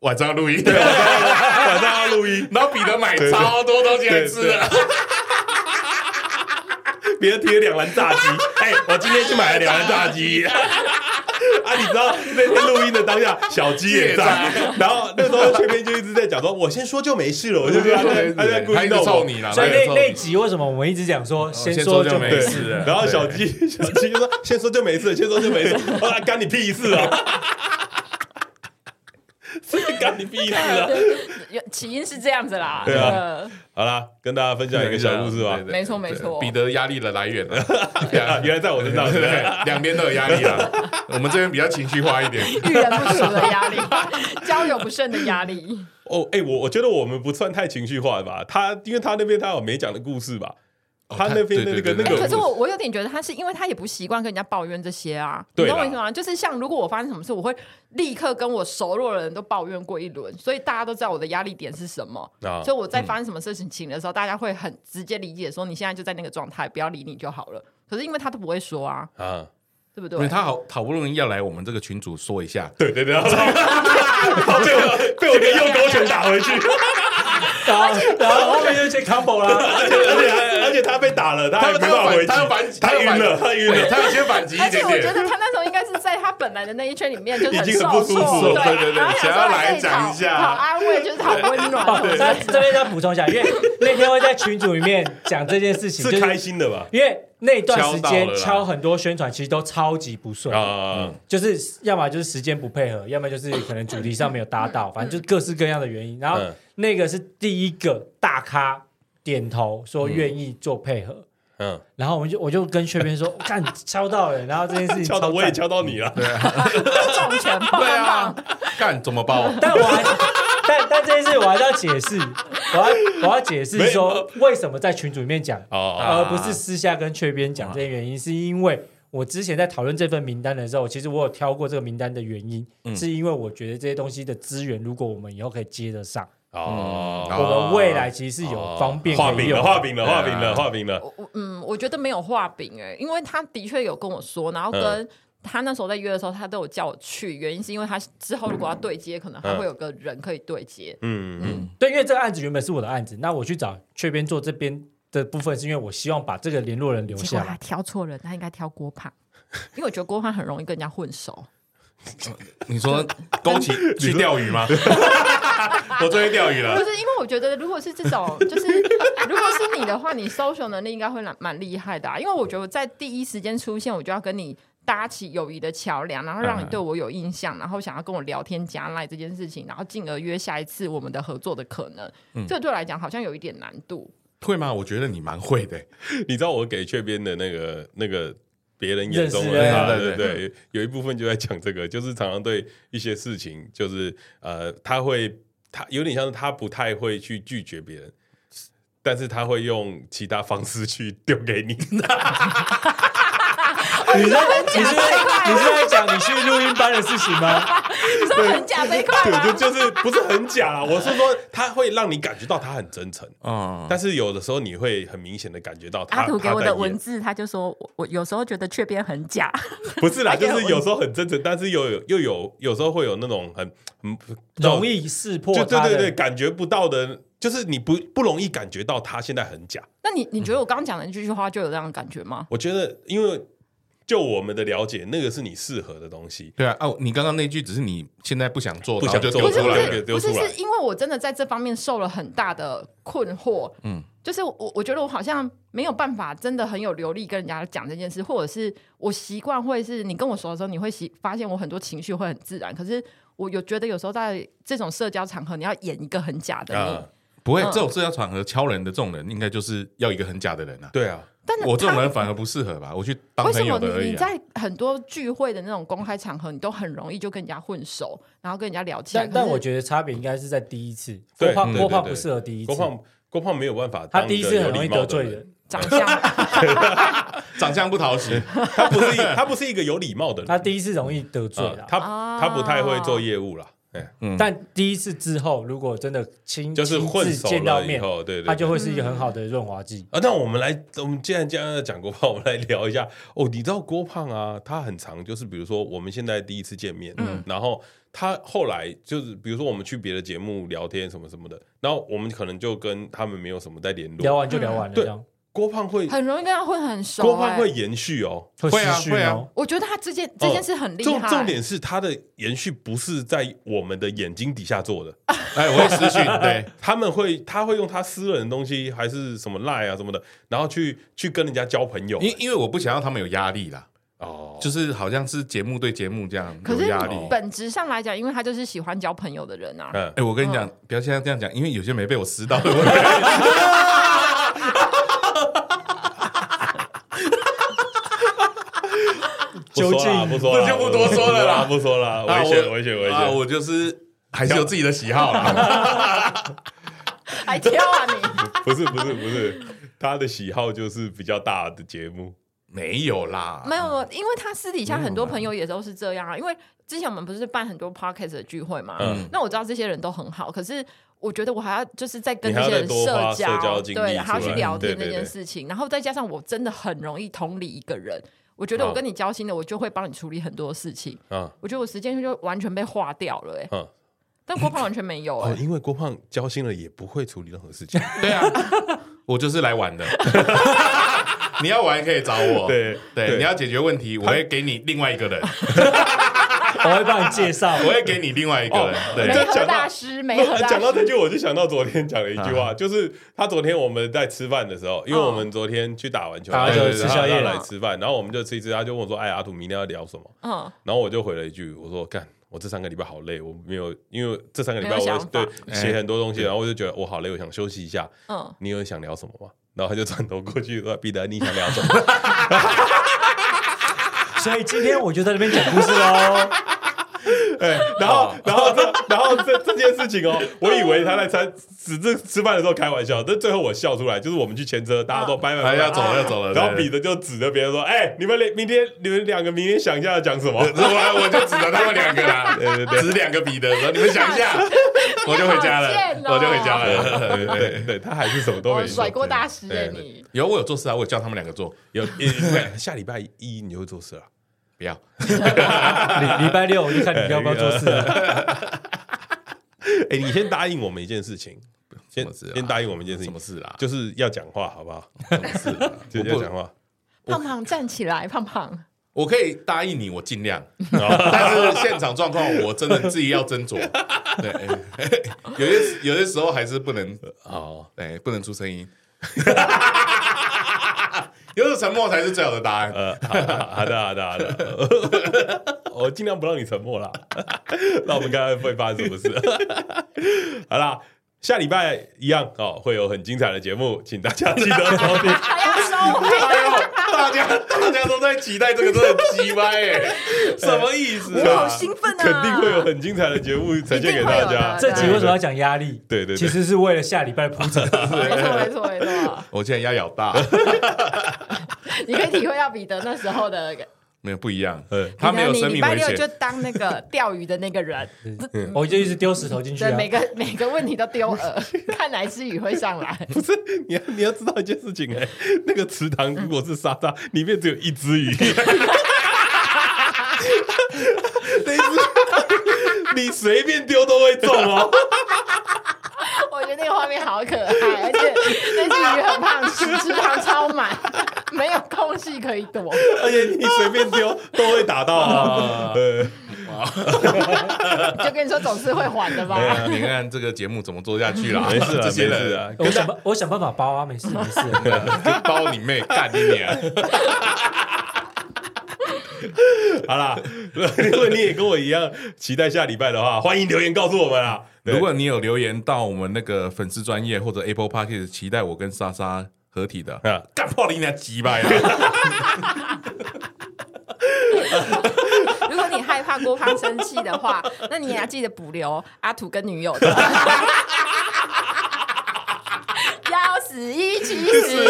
晚上录音，晚上要录音，然后彼得买超多东西来吃的，别人提了两篮炸鸡，哎，我今天去买了两篮炸鸡。啊，你知道那天录音的当下，小鸡也在，然后那时候前面就一直在讲说，我先说就没事了，我就觉得他在故意逗你了。所以那那集为什么我们一直讲说先说就没事？然后小鸡小鸡就说先说就没事，先说就没事，后来干你屁事啊！干你屁事啊！起因是这样子啦。对啊，好啦，跟大家分享一个小故事吧。没错没错，彼得压力的来源啊，原来在我身上，对不对，两边都有压力啊。我们这边比较情绪化一点，遇人不淑的压力，交友不慎的压力。哦，哎，我我觉得我们不算太情绪化吧？他因为他那边他有没讲的故事吧？他那边的那个那个，可是我我有点觉得他是因为他也不习惯跟人家抱怨这些啊，你懂我意思吗？就是像如果我发生什么事，我会立刻跟我熟络的人都抱怨过一轮，所以大家都知道我的压力点是什么，所以我在发生什么事情的时候，大家会很直接理解说你现在就在那个状态，不要理你就好了。可是因为他都不会说啊，啊，对不对？因为他好好不容易要来我们这个群组说一下，对对对，然后被我被我的右勾拳打回去。然后，然后后面就先 combo 了，而且而且而且他被打了，他还没办法回击，他晕了，他晕了，他有先反击一点点。而且我觉得他那时候应该是在他本来的那一圈里面就已经很不舒服，对对对，想要来讲一下，好安慰，就是好温暖。那这边要补充一下，因为那天会在群组里面讲这件事情，是开心的吧？因为那段时间敲很多宣传，其实都超级不顺。啊，就是要么就是时间不配合，要么就是可能主题上没有搭到，反正就是各式各样的原因，然后。那个是第一个大咖点头说愿意做配合，嗯，然后我们就我就跟薛边说，看敲到了，然后这件事情 敲到我也敲到你了，对啊，重拳，对啊，干怎么包？但我还但但这件事我还是要解释，我要我要解释说为什么在群组里面讲，而不是私下跟雀边讲这些原因，是因为我之前在讨论这份名单的时候，其实我有挑过这个名单的原因，是因为我觉得这些东西的资源，如果我们以后可以接得上。哦，我们未来其实是有方便画饼了，画饼了，画饼了，画饼了。我嗯，我觉得没有画饼哎，因为他的确有跟我说，然后跟他那时候在约的时候，他都有叫我去，原因是因为他之后如果要对接，可能还会有个人可以对接。嗯嗯，对，因为这个案子原本是我的案子，那我去找雀边做这边的部分，是因为我希望把这个联络人留下来。他挑错人，他应该挑郭胖，因为我觉得郭胖很容易跟人家混熟。你说勾起 去钓鱼吗？我最会钓鱼了。不是因为我觉得，如果是这种，就是如果是你的话，你 social 能力应该会蛮蛮厉害的啊。因为我觉得在第一时间出现，我就要跟你搭起友谊的桥梁，然后让你对我有印象，然后想要跟我聊天加赖这件事情，然后进而约下一次我们的合作的可能。嗯、这对我来讲好像有一点难度。会吗？我觉得你蛮会的。你知道我给雀边的那个那个。别人眼中的他，对对对，有一部分就在讲这个，就是常常对一些事情，就是呃，他会他有点像是他不太会去拒绝别人，但是他会用其他方式去丢给你。你是你是你是在讲你去录音班的事情吗？你说很假这一块对，就就是不是很假啦。我是说，他会让你感觉到他很真诚，嗯，但是有的时候你会很明显的感觉到他。阿土给我的文字，他就说我我有时候觉得雀边很假，不是啦，就是有时候很真诚，但是又有又有有时候会有那种很很容易识破，就对对对，感觉不到的，就是你不不容易感觉到他现在很假。那你你觉得我刚刚讲的那句话就有这样的感觉吗？我觉得因为。就我们的了解，那个是你适合的东西。对啊，哦，你刚刚那句只是你现在不想做，不想就丢出来，丢出来。不是，是因为我真的在这方面受了很大的困惑。嗯，就是我我觉得我好像没有办法真的很有流利跟人家讲这件事，或者是我习惯会是你跟我说的时候，你会习发现我很多情绪会很自然。可是我有觉得有时候在这种社交场合，你要演一个很假的你。啊不会，这种社交场合敲人的这种人，应该就是要一个很假的人啊。对啊，但我这种人反而不适合吧？我去当朋友的而已。为什么你在很多聚会的那种公开场合，你都很容易就跟人家混熟，然后跟人家聊天？但但我觉得差别应该是在第一次。郭胖郭胖不适合第一次。郭胖郭胖没有办法，他第一次很容易得罪人，长相 长相不讨喜。他不是他不是一个有礼貌的人，他第一次容易得罪了。他他不太会做业务了。嗯，但第一次之后，如果真的亲就是混熟了以后，对对，它就会是一个很好的润滑剂啊。那我们来，我们既然这样讲郭胖，我们来聊一下 哦。你知道郭胖啊，他很长，就是比如说我们现在第一次见面，嗯，然后他后来就是比如说我们去别的节目聊天什么什么的，然后我们可能就跟他们没有什么在联络，聊完就聊完了，这样。郭胖会很容易跟他会很熟，郭胖会延续哦，会啊会啊。我觉得他这件这件事很厉害。重点是他的延续不是在我们的眼睛底下做的，哎，我会私讯，对，他们会他会用他私人的东西还是什么赖啊什么的，然后去去跟人家交朋友。因因为我不想让他们有压力啦，哦，就是好像是节目对节目这样有压力。本质上来讲，因为他就是喜欢交朋友的人啊。哎，我跟你讲，不要现在这样讲，因为有些没被我撕到。不说了，不说了，这就不多说了啦，不说了，危险，危险，危险。我就是还是有自己的喜好啦，还挑啊你？不是，不是，不是，他的喜好就是比较大的节目，没有啦，没有，因为他私底下很多朋友也都是这样啊。因为之前我们不是办很多 podcast 的聚会嘛，嗯，那我知道这些人都很好，可是我觉得我还要就是在跟这些人社交，对，还要去聊天这件事情，然后再加上我真的很容易同理一个人。我觉得我跟你交心了，我就会帮你处理很多事情。嗯，我觉得我时间就完全被划掉了，哎。嗯，但郭胖完全没有哎，因为郭胖交心了也不会处理任何事情。对啊，我就是来玩的。你要玩可以找我。对对，你要解决问题，我会给你另外一个人。我会帮你介绍，我会给你另外一个人。对，媒合大师，媒合大师。讲到这句，我就想到昨天讲了一句话，就是他昨天我们在吃饭的时候，因为我们昨天去打完球，他就吃宵夜来吃饭，然后我们就吃一吃，他就问我说：“哎，阿土明天要聊什么？”嗯，然后我就回了一句：“我说干，我这三个礼拜好累，我没有，因为这三个礼拜我对写很多东西，然后我就觉得我好累，我想休息一下。嗯，你有想聊什么吗？然后他就转头过去说：“彼得，你想聊什么？” 所以今天我就在这边讲故事喽。哎，然后，然后这，然后这这件事情哦，我以为他在餐只是吃饭的时候开玩笑，但最后我笑出来，就是我们去前车，大家都拜拜，要走了，要走了。然后彼得就指着别人说：“哎，你们明天，你们两个明天想一下要讲什么？”我我就指着他们两个啦，对对对，指两个彼得说：“你们想一下。”我就回家了，我就回家了。对对对，他还是什么都没甩锅大师哎，你有我有做事啊，我有叫他们两个做，有 下礼拜一你就会做事了。不要，礼礼拜六 我就看你要不要做事。哎，你先答应我们一件事情，先先答应我们一件事情，什么事啦？就是要讲话，好不好？什么事？就是要讲话。胖胖站起来，胖胖。我可以答应你，我尽量，但是现场状况我真的自己要斟酌。对，有些有些时候还是不能哦，对，不能出声音。有时候沉默才是最好的答案。呃，好的，好的，好的，我尽量不让你沉默啦。那我们看看会发生什么事。好啦。下礼拜一样哦，会有很精彩的节目，请大家记得收听。大家大家都在期待这个，真的很鸡歪哎，什么意思啊？好兴奋啊！肯定会有很精彩的节目呈现给大家。这集为什么要讲压力？对对，其实是为了下礼拜铺陈。没错没错没错。我现在压力好大。你可以体会到彼得那时候的。没有不一样，他没有生命危险。礼拜六就当那个 钓鱼的那个人，我就一直丢石头进去，对，每个每个问题都丢饵，看哪只鱼会上来。不是，你要你要知道一件事情哎，那个池塘如果是沙沙，里面只有一只鱼，那只你随便丢都会中哦。我觉得那个画面好可爱，而且那只鱼很胖，脂肪超满。没有空隙可以躲，而且你随便丢都会打到啊！对，就跟你说总是会还的吧。你看这个节目怎么做下去啦？没事啊，这些人啊，我想我想办法包啊，没事没事，包你妹，干你娘！好啦，如果你也跟我一样期待下礼拜的话，欢迎留言告诉我们啊！如果你有留言到我们那个粉丝专业或者 Apple Podcast，期待我跟莎莎。合体的啊，干破你那鸡巴呀！如果你害怕郭胖生气的话，那你也要记得补留阿土跟女友的，要死一起死。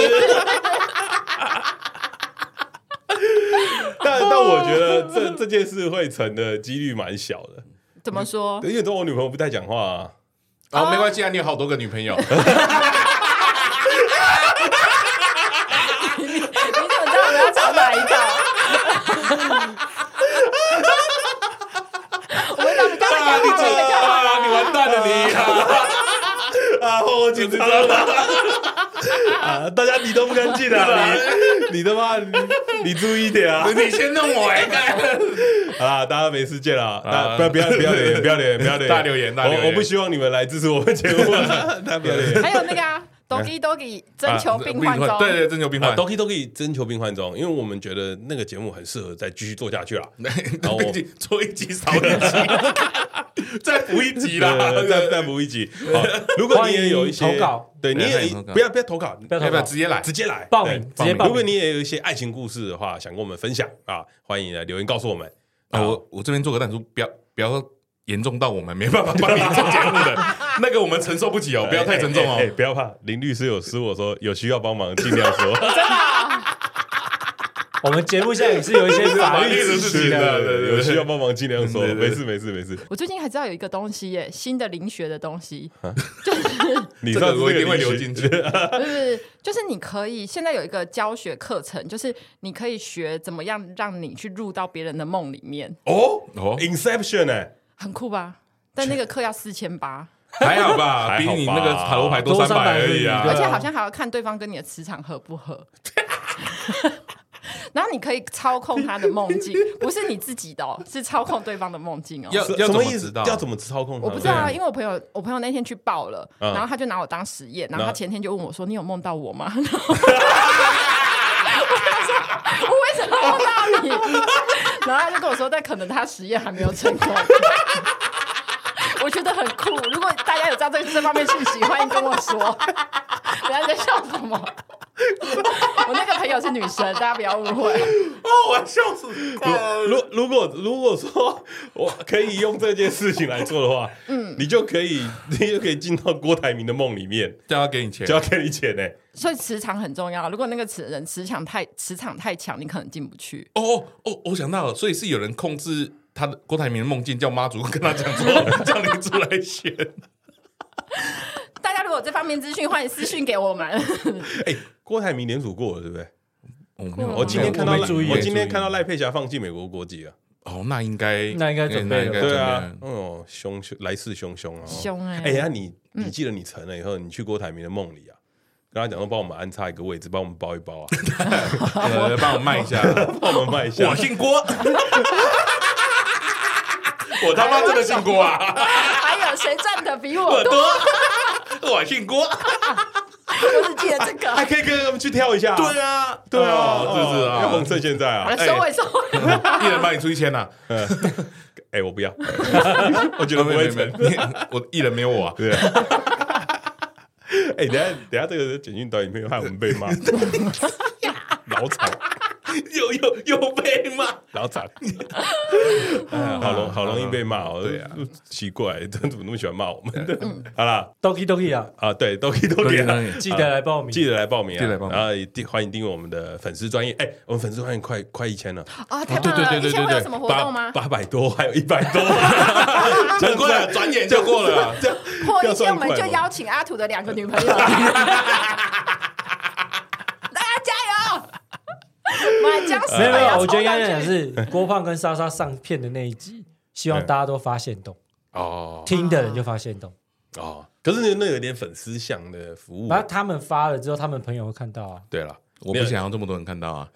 但但我觉得这这件事会成的几率蛮小的。怎么说？因为都我女朋友不太讲话啊。哦，没关系啊，你有好多个女朋友。哪一个？我们当你刚刚讲话，你完蛋了你！啊，我紧张了！啊，大家你都不干净啊！你你他妈你你注意点啊！你先弄我一个。啊，大家没事见了，不要不要不要留言，不要留言，不要留言，大留言，大留言！我我不希望你们来支持我们节目，大家不要留言。还有那个啊。Doki Doki 征求病患中，对对，征求病患。Doki Doki 征求病患中，因为我们觉得那个节目很适合再继续做下去了。然后做一集少一集，再补一集啦，再再补一集。好。如果你也有一些投稿，对，你也不要不要投稿，不要不要直接来。直接来。报名直接报名。如果你也有一些爱情故事的话，想跟我们分享啊，欢迎来留言告诉我们。啊我我这边做个弹出，不要不要严重到我们没办法 帮你做节目的。那个我们承受不起哦，不要太沉重哦，不要怕。林律师有私我说有需要帮忙，尽量说。真的，我们节目现在也是有一些法律知识的，有需要帮忙尽量说。没事没事没事。我最近还知道有一个东西耶，新的灵学的东西，就是你这个我一定会流进去。就是就是你可以现在有一个教学课程，就是你可以学怎么样让你去入到别人的梦里面。哦哦，Inception 哎，很酷吧？但那个课要四千八。还好吧，比你那个塔罗牌多三百而已啊！而且好像还要看对方跟你的磁场合不合。然后你可以操控他的梦境，不是你自己的哦，是操控对方的梦境哦。要要怎么知道？要怎么操控？我不知道啊，因为我朋友，我朋友那天去报了，然后他就拿我当实验，然后他前天就问我说：“你有梦到我吗？”我为什么梦到你？然后他就跟我说：“但可能他实验还没有成功。”我觉得很酷，如果大家有知道这这方面信息，欢迎跟我说。人家在笑什么？我那个朋友是女生，大家不要误会。哦，我要笑死！如如果如果说我可以用这件事情来做的话，嗯，你就可以，你就可以进到郭台铭的梦里面，就要给你钱，就要给你钱呢。所以磁场很重要，如果那个磁人磁场太磁场太强，你可能进不去。哦哦，我想到了，所以是有人控制。他的郭台铭的梦境叫妈祖跟他讲说，叫你出来选。如果这方面资讯，欢迎私讯给我们。哎，郭台铭联署过了，对不对？我今天看到，我今天看到赖佩霞放弃美国国籍了。哦，那应该，那应该准备对啊。哦，凶凶来势汹汹啊！凶哎！哎呀，你你记得你成了以后，你去郭台铭的梦里啊，跟他讲说，帮我们安插一个位置，帮我们包一包啊，帮我卖一下，帮我们卖一下。我姓郭，我他妈真的姓郭啊！还有谁赚的比我多？我姓郭。我只记得这个，还可以跟他们去跳一下。对啊，对啊，是不是啊？要红色现在啊，收尾收尾，一人帮你出一千呐。哎，我不要，我觉得不会成。我一人没有我啊。对。哎，等下等下，这个简讯短影片害我们被骂，老惨。又又又被骂，老惨，好容好容易被骂哦。对啊，奇怪，他 怎么那么喜欢骂我们？好啦，Doki Doki 啊，啊，对，Doki Doki，记得来报名，记得来报名，记得来报名。然后欢迎订阅我们的粉丝专业。哎，我们粉丝专页快快一千了啊！对对对对对对，什么活动吗？八百多，还有一百多，很快，转眼就过了。破一千，我们就邀请阿土的两个女朋友。没有没有，我觉得应该讲是郭胖跟莎莎上片的那一集，希望大家都发现动哦，听的人就发现动哦。可是那那有点粉丝向的服务，然后他们发了之后，他们朋友会看到啊。对了，我不想要这么多人看到啊。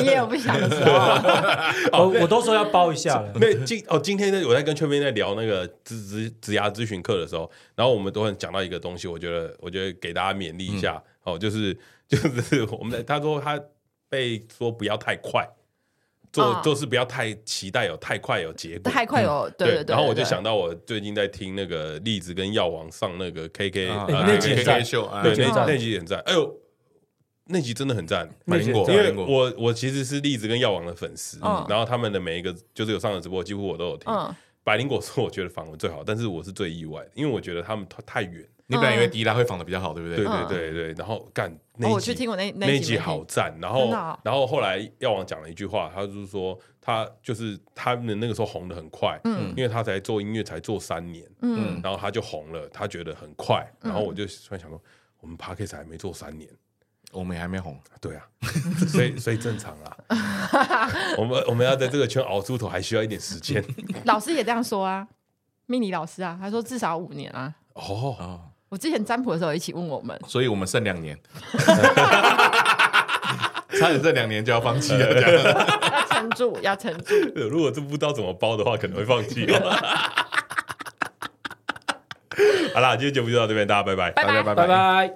你也有不想的时候，我我都说要包一下了。那今哦，今天呢，我在跟圈边在聊那个职职职涯咨询课的时候，然后我们都很讲到一个东西，我觉得我觉得给大家勉励一下哦，就是就是我们他说他。被说不要太快做，做事不要太期待有太快有结果，太快有对对对。然后我就想到我最近在听那个栗子跟药王上那个 K K 那集很赞，对那那集很赞。哎呦，那集真的很赞，百灵果。因为我我其实是栗子跟药王的粉丝，然后他们的每一个就是有上的直播，几乎我都有听。百灵果是我觉得访问最好，但是我是最意外，因为我觉得他们太远。你本来以为迪拉会仿的比较好，对不对？对对对对，然后干那一集，我去听过那那集好赞。然后然后后来药王讲了一句话，他就是说他就是他们那个时候红的很快，嗯，因为他才做音乐才做三年，嗯，然后他就红了，他觉得很快。然后我就突然想说，我们 Podcast 还没做三年，我们还没红，对啊，所以所以正常啦。我们我们要在这个圈熬出头，还需要一点时间。老师也这样说啊，命理老师啊，他说至少五年啊。哦。我之前占卜的时候一起问我们，所以我们剩两年，差点这两年就要放弃了，这样要撑住，要撑住。如果这不知道怎么包的话，可能会放弃。好啦，今天节目就到这边，大家拜拜，拜拜，拜拜。